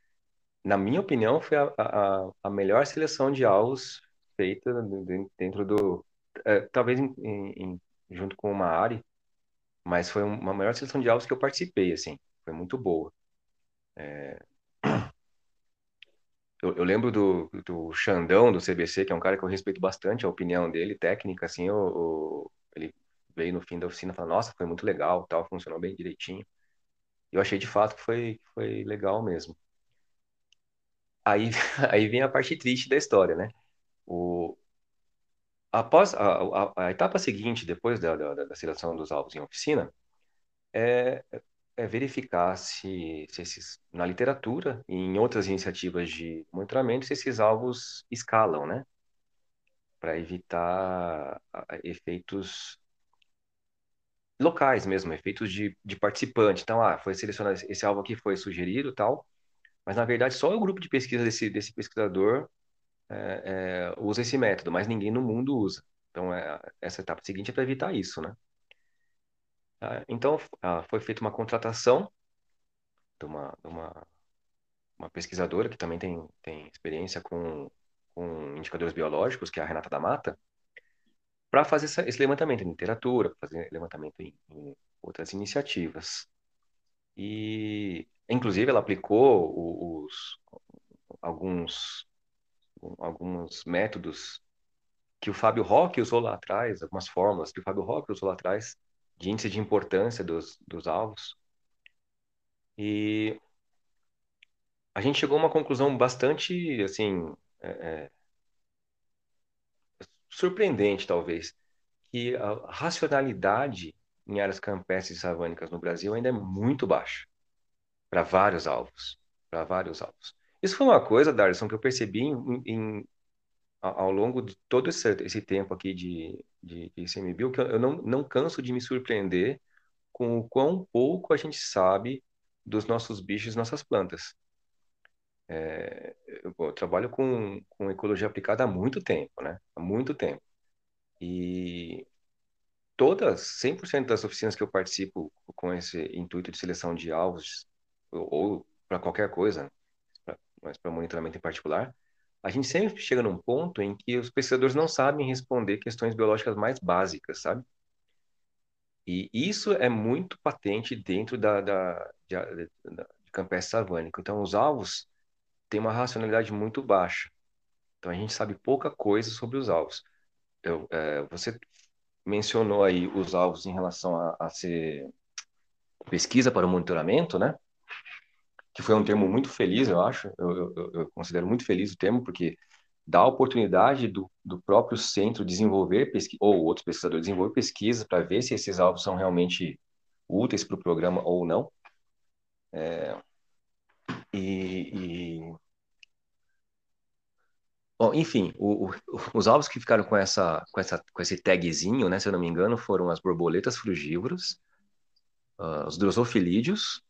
na minha opinião, foi a, a, a melhor seleção de alvos feita dentro do. É, talvez em, em, junto com uma área, mas foi uma melhor seleção de alvos que eu participei, assim. Foi muito boa. É... Eu, eu, lembro do, do Xandão, do CBC, que é um cara que eu respeito bastante a opinião dele, técnica, assim, o, ele veio no fim da oficina e falou, nossa, foi muito legal, tal, funcionou bem direitinho. Eu achei de fato que foi, foi legal mesmo. Aí, aí vem a parte triste da história, né? O, após a, a, a etapa seguinte, depois da, da, da, seleção dos alvos em oficina, é, é verificar se, se esses, na literatura e em outras iniciativas de monitoramento, se esses alvos escalam, né? Para evitar efeitos locais mesmo, efeitos de, de participante. Então, ah, foi selecionado esse alvo aqui, foi sugerido tal, mas na verdade só o grupo de pesquisa desse, desse pesquisador é, é, usa esse método, mas ninguém no mundo usa. Então, é, essa etapa seguinte é para evitar isso, né? Ah, então, ah, foi feita uma contratação de uma, de uma, uma pesquisadora que também tem, tem experiência com, com indicadores biológicos, que é a Renata da Mata, para fazer essa, esse levantamento em literatura, fazer levantamento em, em outras iniciativas. E, inclusive, ela aplicou os, alguns, alguns métodos que o Fábio Roque usou lá atrás, algumas fórmulas que o Fábio Roque usou lá atrás, de índice de importância dos, dos alvos. E a gente chegou a uma conclusão bastante, assim, é, é, surpreendente, talvez, que a racionalidade em áreas campestres e savânicas no Brasil ainda é muito baixa para vários alvos, para vários alvos. Isso foi uma coisa, Darson, que eu percebi em, em, ao longo de todo esse, esse tempo aqui de, de, de ICMBio, que eu não, não canso de me surpreender com o quão pouco a gente sabe dos nossos bichos nossas plantas. É, eu, eu, trabalho com, com ecologia aplicada há muito tempo, né? Há muito tempo. E todas, 100% das oficinas que eu participo com esse intuito de seleção de alvos, ou, ou para qualquer coisa, pra, mas para monitoramento em particular, a gente sempre chega num ponto em que os pesquisadores não sabem responder questões biológicas mais básicas, sabe? E isso é muito patente dentro da, da, de, de campestre savânico. Então, os alvos têm uma racionalidade muito baixa. Então, a gente sabe pouca coisa sobre os alvos. Eu, é, você mencionou aí os alvos em relação a, a ser pesquisa para o monitoramento, né? Que foi um termo muito feliz, eu acho. Eu, eu, eu considero muito feliz o termo, porque dá a oportunidade do, do próprio centro desenvolver pesquisa, ou outros pesquisadores desenvolver pesquisa para ver se esses alvos são realmente úteis para o programa ou não. É, e, e... Bom, enfim, o, o, os alvos que ficaram com essa, com essa, com esse tagzinho, né, se eu não me engano, foram as borboletas frugívoras, uh, os drosofilídeos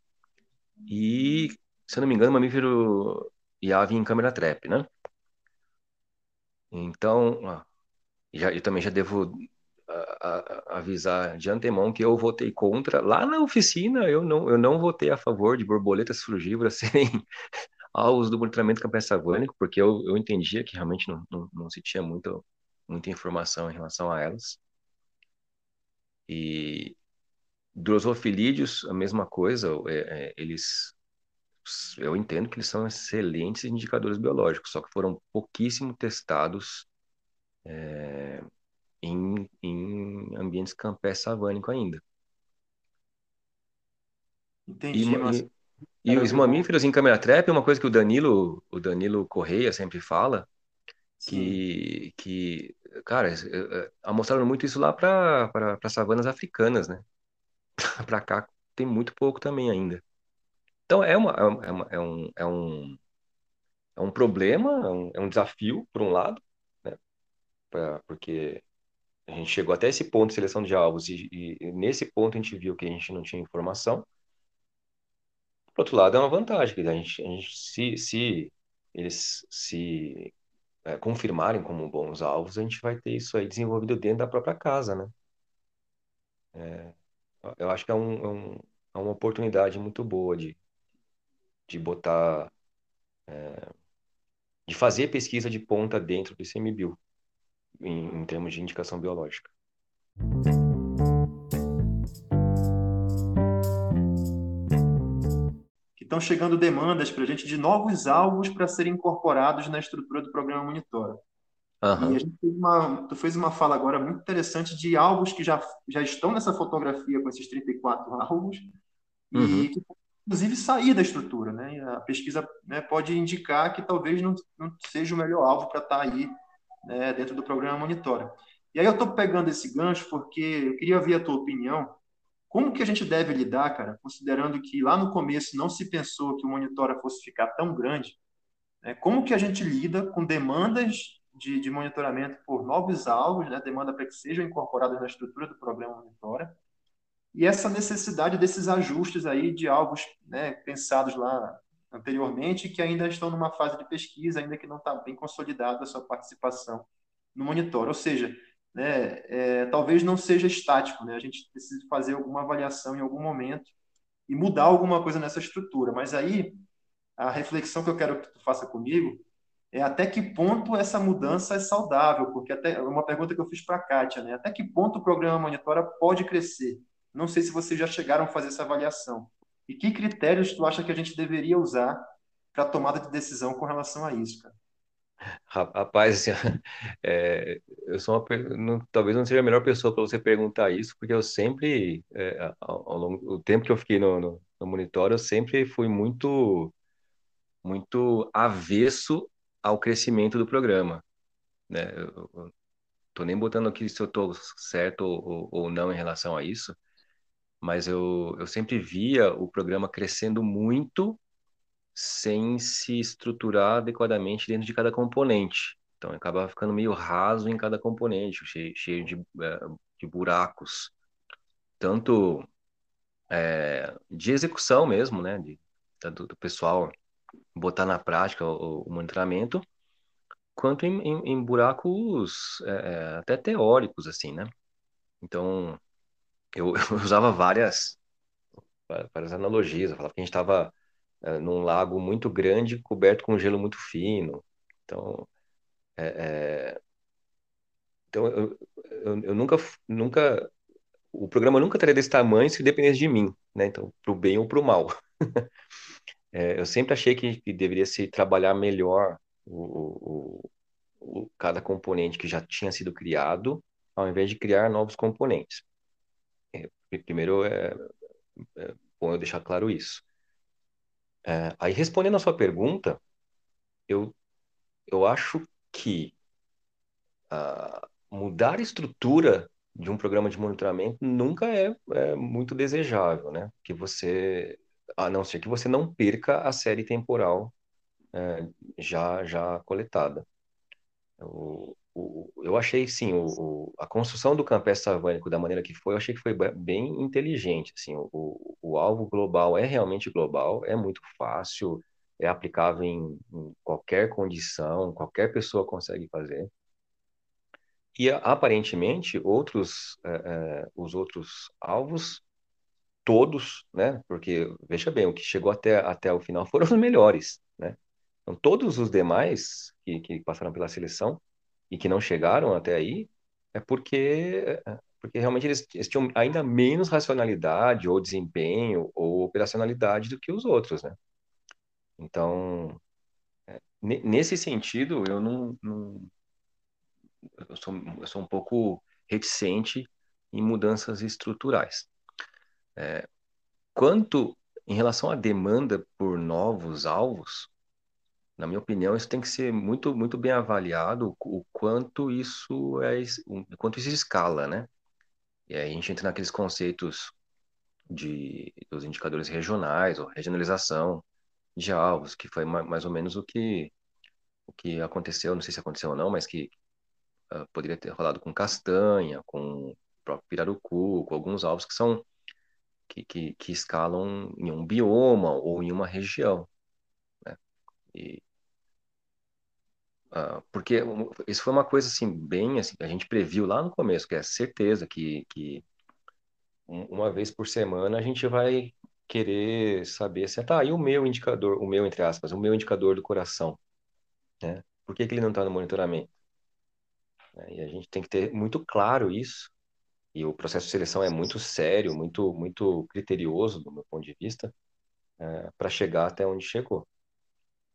e, se eu não me engano, mamífero e ave em câmera trap, né? Então, já, eu também já devo a, a, avisar de antemão que eu votei contra. Lá na oficina, eu não, eu não votei a favor de borboletas frugívoras serem alvos do monitoramento campestre savânico, porque eu, eu entendia que realmente não, não, não se tinha muita, muita informação em relação a elas. E drosofilídeos, a mesma coisa, é, é, eles eu entendo que eles são excelentes indicadores biológicos, só que foram pouquíssimo testados é, em, em ambientes campestres savânicos ainda. Entendi, e, mas... e, e os mamíferos em câmera trap é uma coisa que o Danilo, o Danilo Correia sempre fala, que, que cara, amostraram muito isso lá para savanas africanas, né? para cá tem muito pouco também ainda. Então é, uma, é, uma, é, um, é, um, é um problema, é um, é um desafio, por um lado, né? Pra, porque a gente chegou até esse ponto de seleção de alvos e, e, nesse ponto a gente viu que a gente não tinha informação. Por outro lado, é uma vantagem, que a gente, a gente se, se eles se é, confirmarem como bons alvos, a gente vai ter isso aí desenvolvido dentro da própria casa, né? É, eu acho que é, um, é, um, é uma oportunidade muito boa de, de botar, é, de fazer pesquisa de ponta dentro do ICMBio, em, em termos de indicação biológica. Estão chegando demandas para a gente de novos alvos para serem incorporados na estrutura do programa Monitora. Uhum. E a gente fez uma, tu fez uma fala agora muito interessante de alvos que já, já estão nessa fotografia com esses 34 alvos uhum. e que inclusive sair da estrutura, né? A pesquisa né, pode indicar que talvez não, não seja o melhor alvo para estar tá aí né, dentro do programa Monitora. E aí eu estou pegando esse gancho porque eu queria ouvir a tua opinião. Como que a gente deve lidar, cara, considerando que lá no começo não se pensou que o Monitora fosse ficar tão grande? Né? Como que a gente lida com demandas de, de monitoramento por novos alvos, né? demanda para que sejam incorporados na estrutura do programa Monitora, e essa necessidade desses ajustes aí de alvos né, pensados lá anteriormente que ainda estão numa fase de pesquisa, ainda que não está bem consolidada a sua participação no monitor. Ou seja, né, é, talvez não seja estático, né? a gente precisa fazer alguma avaliação em algum momento e mudar alguma coisa nessa estrutura. Mas aí, a reflexão que eu quero que tu faça comigo é até que ponto essa mudança é saudável, porque até uma pergunta que eu fiz para a Kátia, né? até que ponto o programa Monitora pode crescer? Não sei se vocês já chegaram a fazer essa avaliação. E que critérios tu acha que a gente deveria usar para tomada de decisão com relação a isso, cara? Rapaz, assim, é, eu sou uma, não, talvez não seja a melhor pessoa para você perguntar isso, porque eu sempre, é, ao, ao longo do tempo que eu fiquei no, no, no monitor, eu sempre fui muito, muito avesso ao crescimento do programa. Né? Eu, tô nem botando aqui se eu estou certo ou, ou não em relação a isso, mas eu, eu sempre via o programa crescendo muito sem se estruturar adequadamente dentro de cada componente. Então, acabava ficando meio raso em cada componente, cheio, cheio de, é, de buracos, tanto é, de execução mesmo, né, de, do, do pessoal botar na prática o, o monitoramento, quanto em, em, em buracos é, até teóricos, assim, né? Então, eu, eu usava várias, várias analogias. Eu falava que a gente estava é, num lago muito grande, coberto com gelo muito fino. Então, é, é, então eu, eu, eu, nunca, nunca, o programa nunca teria desse tamanho se dependesse de mim, né? Então, para o bem ou para o mal. É, eu sempre achei que, que, deveria se trabalhar melhor o, o, o, cada componente que já tinha sido criado, ao invés de criar novos componentes. É, primeiro, é, é bom eu deixar claro isso. É, aí, respondendo a sua pergunta, eu, eu acho que uh, mudar a estrutura de um programa de monitoramento nunca é, é, muito desejável, né? Que você, a não ser que você não perca a série temporal é, já já coletada. O, o, eu achei, sim, o, a construção do campestre savânico da maneira que foi, eu achei que foi bem inteligente. Assim, o, o, alvo global é realmente global, é muito fácil, é aplicável em, em qualquer condição, qualquer pessoa consegue fazer. E aparentemente outros, é, é, os outros alvos, todos, né? Porque veja bem, o que chegou até, até o final foram os melhores. né? Então, todos os demais que, que passaram pela seleção e que não chegaram até aí, é porque, porque realmente eles, eles tinham ainda menos racionalidade ou desempenho ou operacionalidade do que os outros, né? Então, é, nesse sentido, eu não, não eu, sou, eu sou um pouco reticente em mudanças estruturais. É, quanto em relação à demanda por novos alvos, na minha opinião, isso tem que ser muito, muito bem avaliado o quanto isso é, o quanto isso escala, né? E aí a gente entra naqueles conceitos de dos indicadores regionais ou regionalização de alvos, que foi mais ou menos o que o que aconteceu, não sei se aconteceu ou não, mas que uh, poderia ter rolado com castanha, com o próprio pirarucu, com alguns alvos que são que, que, que escalam em um bioma ou em uma região. Né? E, uh, porque isso foi uma coisa assim bem assim a gente previu lá no começo que é certeza que, que uma vez por semana a gente vai querer saber se tá e o meu indicador o meu entre aspas o meu indicador do coração né por que, que ele não está no monitoramento e a gente tem que ter muito claro isso e o processo de seleção é muito sério muito muito criterioso do meu ponto de vista é, para chegar até onde chegou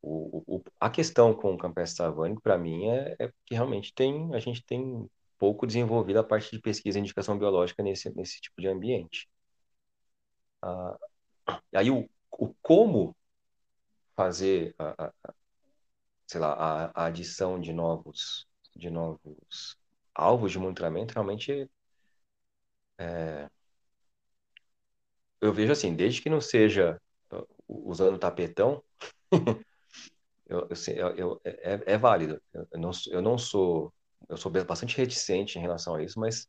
o, o, a questão com o campestre savânico, para mim, é, é, que realmente tem, a gente tem pouco desenvolvido a parte de pesquisa e indicação biológica nesse, nesse tipo de ambiente. Ah, aí o, o como fazer a, a, sei lá, a, a, adição de novos, de novos alvos de monitoramento realmente é, eu vejo assim, desde que não seja usando tapetão, eu, eu, eu é, é, válido. Eu, não, eu não sou, eu sou bastante reticente em relação a isso, mas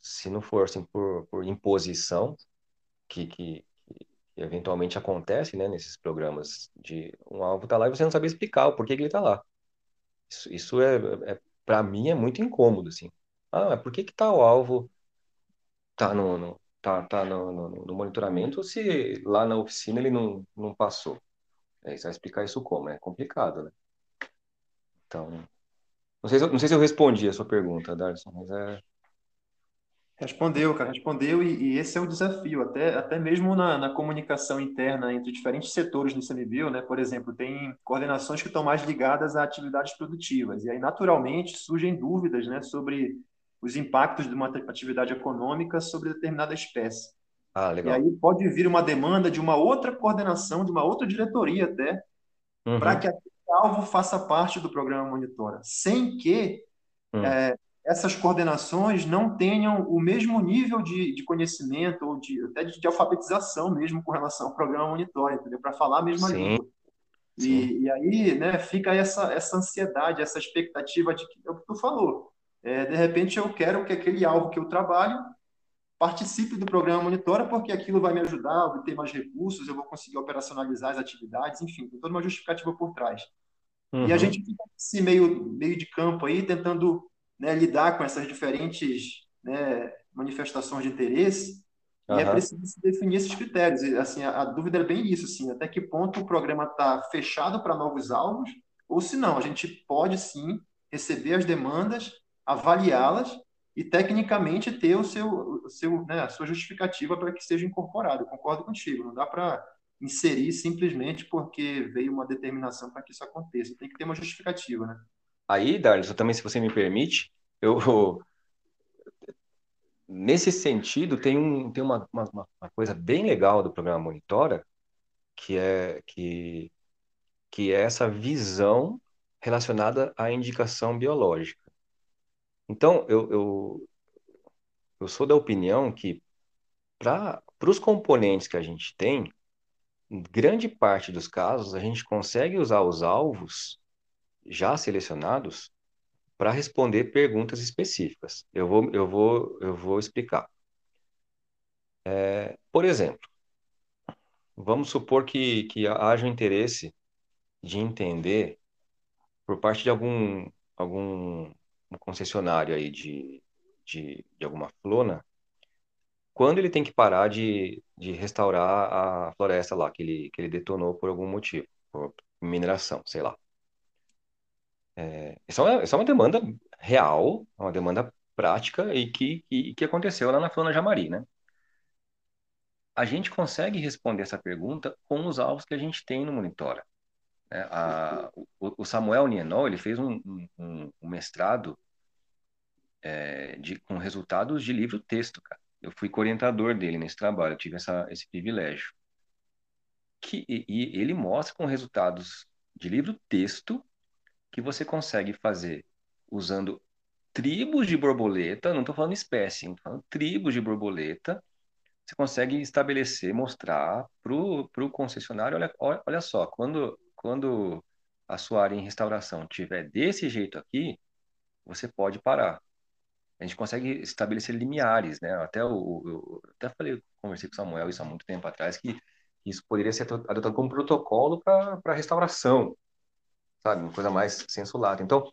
se não for assim por, por imposição, que, que, que eventualmente acontece, né, nesses programas de um alvo tá lá e você não sabe explicar o porquê que ele tá lá. Isso, isso é, é para mim é muito incômodo, assim. Ah, por que que tal alvo tá no, no tá, tá no, no, no monitoramento se lá na oficina ele não, não passou? Aí você vai explicar isso como? É complicado, né? Então, não sei se eu, não sei se eu respondi a sua pergunta, Darson, mas é. Respondeu, cara, respondeu, e, e esse é o desafio, até, até mesmo na, na comunicação interna entre diferentes setores do ICMBio, né? Por exemplo, tem coordenações que estão mais ligadas a atividades produtivas, e aí, naturalmente, surgem dúvidas né, sobre os impactos de uma atividade econômica sobre determinada espécie. Ah, legal. E aí pode vir uma demanda de uma outra coordenação, de uma outra diretoria até, uhum. para que aquele alvo faça parte do programa Monitora, sem que uhum. é, essas coordenações não tenham o mesmo nível de, de conhecimento ou de, até de, de, alfabetização mesmo com relação ao programa Monitora, entendeu? Para falar a mesma Sim. língua. E, e, aí né, fica essa, essa ansiedade, essa expectativa de que é o que tu falou. É, de repente eu quero que aquele alvo que eu trabalho participe do programa Monitora, porque aquilo vai me ajudar a obter mais recursos, eu vou conseguir operacionalizar as atividades, enfim, tem toda uma justificativa por trás. Uhum. E a uhum. gente fica nesse meio, meio de campo aí, tentando né, lidar com essas diferentes né, manifestações de interesse, uhum. e é preciso definir esses critérios. E, assim, a, a, dúvida é bem isso, assim, até que ponto o programa está fechado para novos alvos, ou se não, a gente pode sim receber as demandas, avaliá-las e tecnicamente ter o seu, o seu, né, a sua justificativa para que seja incorporado. Eu concordo contigo, não dá para inserir simplesmente porque veio uma determinação para que isso aconteça. Tem que ter uma justificativa, né? Aí, Darlis, também, se você me permite, eu nesse sentido tem, um, tem uma, uma, uma coisa bem legal do programa Monitora, que é que, que é essa visão relacionada à indicação biológica. Então, eu, eu, eu sou da opinião que para os componentes que a gente tem, em grande parte dos casos, a gente consegue usar os alvos já selecionados para responder perguntas específicas. Eu vou, eu vou, eu vou explicar. É, por exemplo, vamos supor que, que haja um interesse de entender por parte de algum, algum um concessionário aí de, de, de alguma flona, quando ele tem que parar de, de restaurar a floresta lá, que ele, que ele detonou por algum motivo, por mineração, sei lá. É, essa, é uma, essa é uma demanda real, uma demanda prática e que, que, que aconteceu lá na Flona Jamari, né? A gente consegue responder essa pergunta com os alvos que a gente tem no Monitora. Né? A, o, o, Samuel Nienol, ele fez um, um, um mestrado é, de, com resultados de livro-texto, cara. Eu fui orientador dele nesse trabalho, tive essa, esse privilégio. Que, e, e ele mostra com resultados de livro-texto que você consegue fazer usando tribos de borboleta, não estou falando espécie, estou falando tribos de borboleta, você consegue estabelecer, mostrar para o concessionário, olha, olha só, quando, quando a sua área em restauração tiver desse jeito aqui, você pode parar. A gente consegue estabelecer limiares, né? Até o, eu, até falei, conversei com o Samuel isso há muito tempo atrás, que isso poderia ser adotado como protocolo para restauração, sabe? Uma coisa mais sensulada. Então,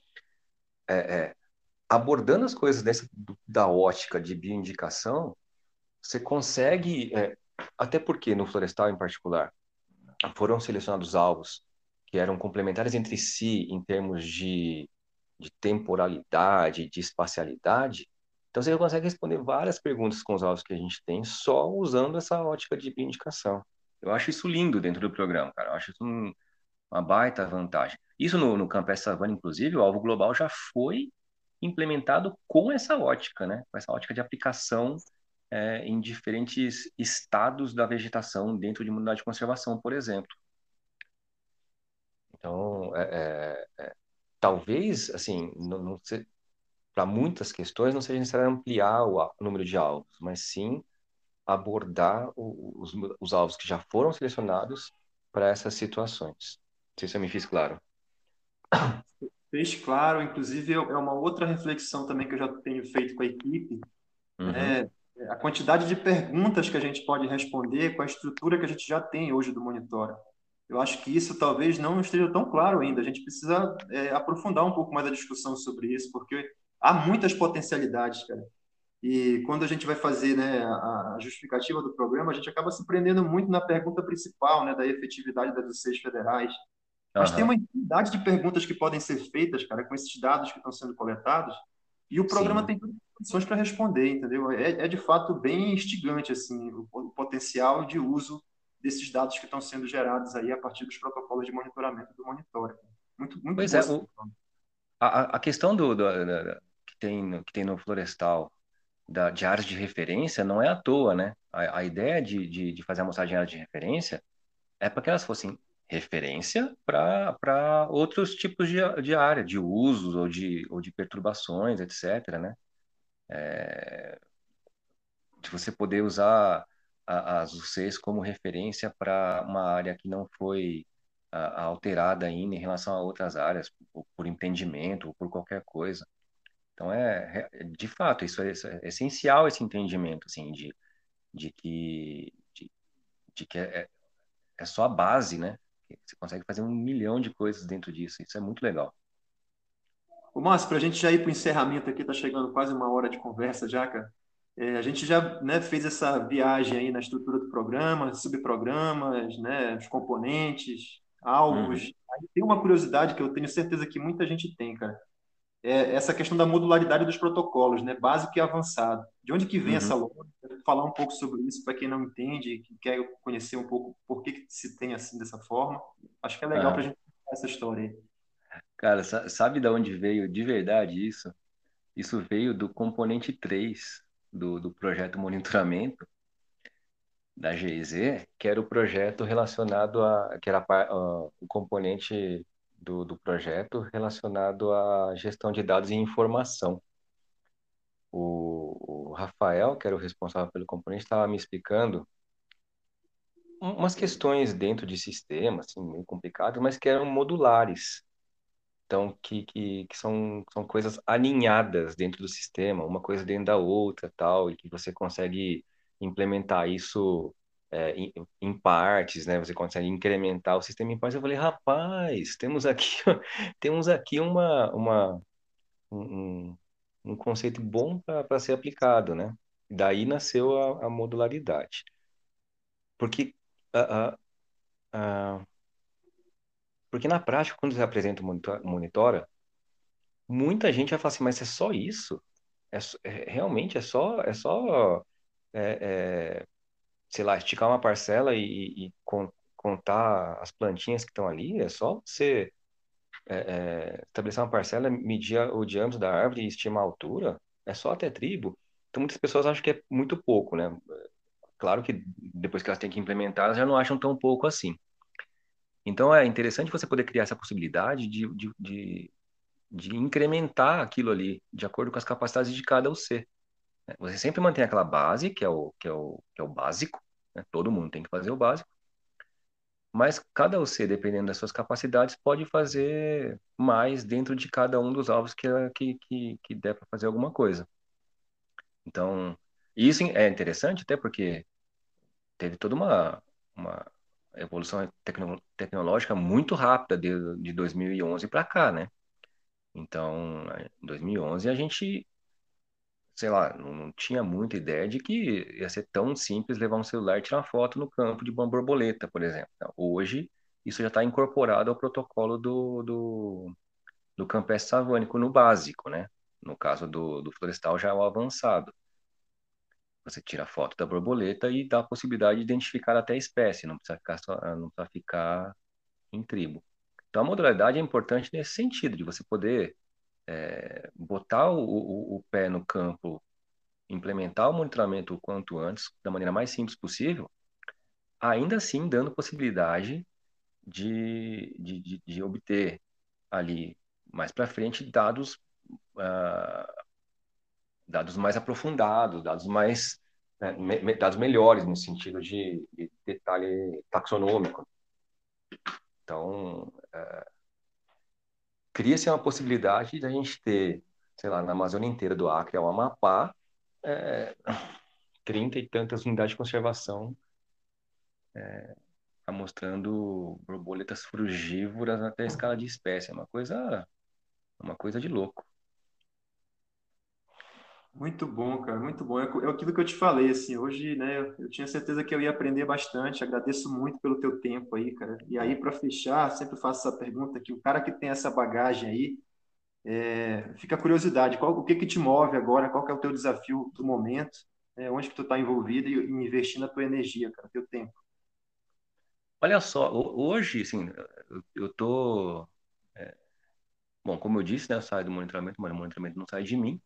é, é, abordando as coisas dessa, da ótica de bioindicação, você consegue, é, até porque no florestal em particular, foram selecionados alvos que eram complementares entre si em termos de, de temporalidade, de espacialidade. Então você consegue responder várias perguntas com os alvos que a gente tem só usando essa ótica de bioindicação. Eu acho isso lindo dentro do programa, cara. Eu acho isso um, uma baita vantagem. Isso no, no Campus Savana, inclusive, o alvo global já foi implementado com essa ótica, né? Com essa ótica de aplicação é, em diferentes estados da vegetação dentro de uma unidade de conservação, por exemplo. Então, é, é, é talvez, assim, não, não para muitas questões não seja necessário ampliar o, o número de alvos, mas sim abordar o, os, os alvos que já foram selecionados para essas situações. Não sei se eu me fiz claro. Fez claro, inclusive é uma outra reflexão também que eu já tenho feito com a equipe, uhum. é a quantidade de perguntas que a gente pode responder com a estrutura que a gente já tem hoje do Monitora. Eu acho que isso talvez não esteja tão claro ainda. A gente precisa é, aprofundar um pouco mais a discussão sobre isso, porque há muitas potencialidades, cara. E quando a gente vai fazer né, a, justificativa do programa, a gente acaba se prendendo muito na pergunta principal, né, da efetividade das seis federais. Mas uhum. tem uma infinidade de perguntas que podem ser feitas, cara, com esses dados que estão sendo coletados, e o programa Sim. tem todas as condições para responder, entendeu? É, é, de fato bem instigante assim o, o, potencial de uso desses dados que estão sendo gerados aí a partir dos protocolos de monitoramento do monitor. Muito, muito pois é, o, a, a questão do, do, que, tem, que tem no florestal da, de áreas de referência não é à toa, né? A, a ideia de, de, de, fazer a amostragem de áreas de referência é para que elas fossem referência para outros tipos de, de área, de usos ou de, ou de perturbações, etc., né? É, de você poder usar as UCs como referência para uma área que não foi a, alterada ainda em relação a outras áreas, por, por entendimento ou por qualquer coisa. Então, é, é, de fato, isso é, isso é, essencial, esse entendimento, assim, de, de que, de, de que é, é só a base, né? Você consegue fazer um milhão de coisas dentro disso, isso é muito legal. Ô, Márcio, para a gente já ir para o encerramento aqui, está chegando quase uma hora de conversa já, cara. É, a gente já né, fez essa viagem aí na estrutura do programa, subprogramas, né, os componentes, alvos. Uhum. Tem uma curiosidade que eu tenho certeza que muita gente tem, cara é essa questão da modularidade dos protocolos, né? básico e avançado. De onde que vem uhum. essa lógica? Falar um pouco sobre isso para quem não entende, que quer conhecer um pouco por que, que se tem assim dessa forma. Acho que é legal ah. para a gente contar essa história aí. Cara, sabe de onde veio de verdade isso? Isso veio do componente 3 do, do projeto monitoramento da GIZ, que era o projeto relacionado a que era uh, o componente do, do projeto relacionado à gestão de dados e informação. O, o Rafael, que era o responsável pelo componente, estava me explicando umas questões dentro de sistema, assim, meio complicadas, mas que eram modulares. Então, que, que, que, são, são coisas alinhadas dentro do sistema, uma coisa dentro da outra, tal, e que você consegue implementar isso é, em, em, partes, né? Você consegue incrementar o sistema em partes. Eu falei, rapaz, temos aqui, temos aqui uma, uma, um, um conceito bom para ser aplicado, né? Daí nasceu a, a modularidade. Porque a, a, a, Porque na prática, quando você apresenta o monitor, monitora, muita gente vai falar assim, mas é só isso? É, é realmente é só, é só é, é, sei lá, esticar uma parcela e, e con contar as plantinhas que estão ali? É só você é, estabelecer uma parcela, medir o diâmetro da árvore e estimar a altura? É só até tribo? Então muitas pessoas acham que é muito pouco, né? Claro que depois que elas têm que implementar, elas já não acham tão pouco assim. Então é interessante você poder criar essa possibilidade de, de, de, de incrementar aquilo ali de acordo com as capacidades de cada UC. Né? Você sempre mantém aquela base, que é o, que é o, que é o básico, né? todo mundo tem que fazer o básico, mas cada UC, dependendo das suas capacidades, pode fazer mais dentro de cada um dos alvos que, que, que, que der para fazer alguma coisa. Então, isso é interessante até porque teve toda uma, uma evolução tecno, tecnológica muito rápida de, de 2011 para cá, né? Então, em 2011 a gente, sei lá, não, não, tinha muita ideia de que ia ser tão simples levar um celular e tirar foto no campo de uma borboleta, por exemplo. Então, hoje, isso já está incorporado ao protocolo do, do, do campestre savânico no básico, né? No caso do, do florestal já é o avançado. Você tira a foto da borboleta e dá a possibilidade de identificar até a espécie, não precisa ficar, só, não precisa ficar em tribo. Então, a modalidade é importante nesse sentido, de você poder é, botar o, o, o, pé no campo, implementar o monitoramento o quanto antes, da maneira mais simples possível, ainda assim dando possibilidade de, de, de, de obter ali mais para frente dados uh, dados mais aprofundados, dados mais né, me, dados melhores no sentido de, de, detalhe taxonômico. Então, é, cria-se uma possibilidade de a gente ter, sei lá, na Amazônia inteira do Acre ao Amapá, é, 30 e tantas unidades de conservação é, mostrando borboletas frugívoras até a escala de espécie. É uma coisa, uma coisa de louco. Muito bom, cara, muito bom. É, é aquilo que eu te falei, assim, hoje, né, eu tinha certeza que eu ia aprender bastante, agradeço muito pelo teu tempo aí, cara. E aí, para fechar, sempre faço essa pergunta que o cara que tem essa bagagem aí, é, fica a curiosidade, qual, o que que te move agora, qual que é o teu desafio do momento, né, onde que tu está envolvido e, e investindo a tua energia, cara, teu tempo. Olha só, hoje, assim, eu tô... É, bom, como eu disse, né, eu saio do monitoramento, mas o monitoramento não sai de mim,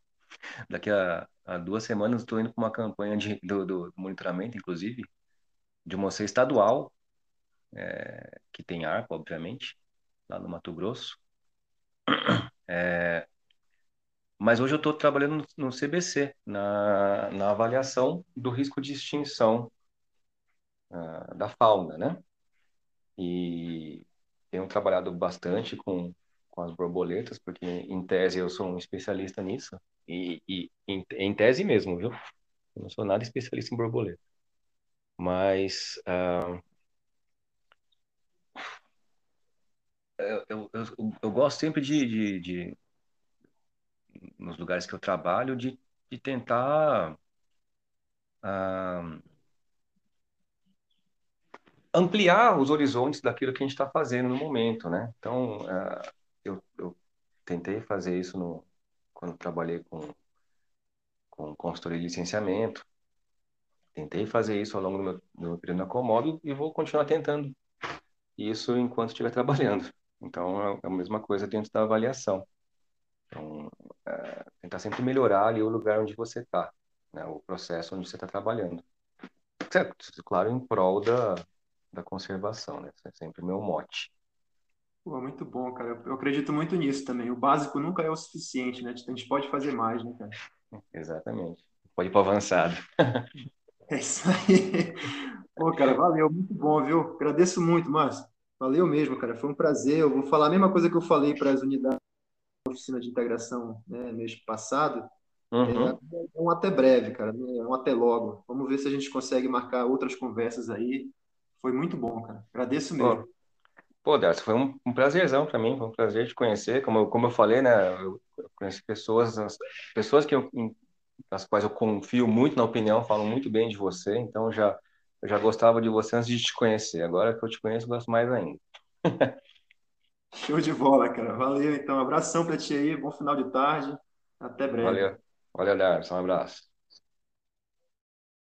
Daqui a, a duas semanas estou indo para uma campanha de, do, do, monitoramento, inclusive, de uma OC estadual, é, que tem ARPA, obviamente, lá no Mato Grosso. É, mas hoje eu estou trabalhando no, no CBC, na, na avaliação do risco de extinção uh, da fauna, né? E tenho trabalhado bastante com, com as borboletas, porque em tese eu sou um especialista nisso. E, e em, em, tese mesmo, viu? Eu não sou nada especialista em borboleta. Mas uh, eu, eu, eu, eu, gosto sempre de, de, de, nos lugares que eu trabalho, de, de tentar uh, ampliar os horizontes daquilo que a gente está fazendo no momento, né? Então, uh, eu, eu tentei fazer isso no, quando trabalhei com, com consultoria de licenciamento. Tentei fazer isso ao longo do meu, do meu período na Comodo e vou continuar tentando isso enquanto estiver trabalhando. Então, é a mesma coisa dentro da avaliação. Então, é, tentar sempre melhorar ali o lugar onde você está, né, o processo onde você está trabalhando. Certo, claro, em prol da, da conservação, né? Esse é sempre o meu mote. Pô, muito bom, cara. Eu acredito muito nisso também. O básico nunca é o suficiente, né? A gente pode fazer mais, né, cara? Exatamente. Pode ir para avançado. É isso aí. Pô, cara, valeu. Muito bom, viu? Agradeço muito, Márcio. Valeu mesmo, cara. Foi um prazer. Eu vou falar a mesma coisa que eu falei para as unidades da oficina de integração né, mês passado. Uhum. É, é um até breve, cara. É um até logo. Vamos ver se a gente consegue marcar outras conversas aí. Foi muito bom, cara. Agradeço mesmo. Pô. Pô, Darcy, foi um, um prazerzão para mim, foi um prazer te conhecer. Como eu, como eu falei, né, eu, conheci pessoas, as pessoas que eu, as quais eu confio muito na opinião, falam muito bem de você, então eu já, eu já gostava de você antes de te conhecer. Agora que eu te conheço, eu gosto mais ainda. Show de bola, cara. Valeu, então. Abração para ti aí, bom final de tarde. Até breve. Valeu. Valeu, Léo. Um abraço.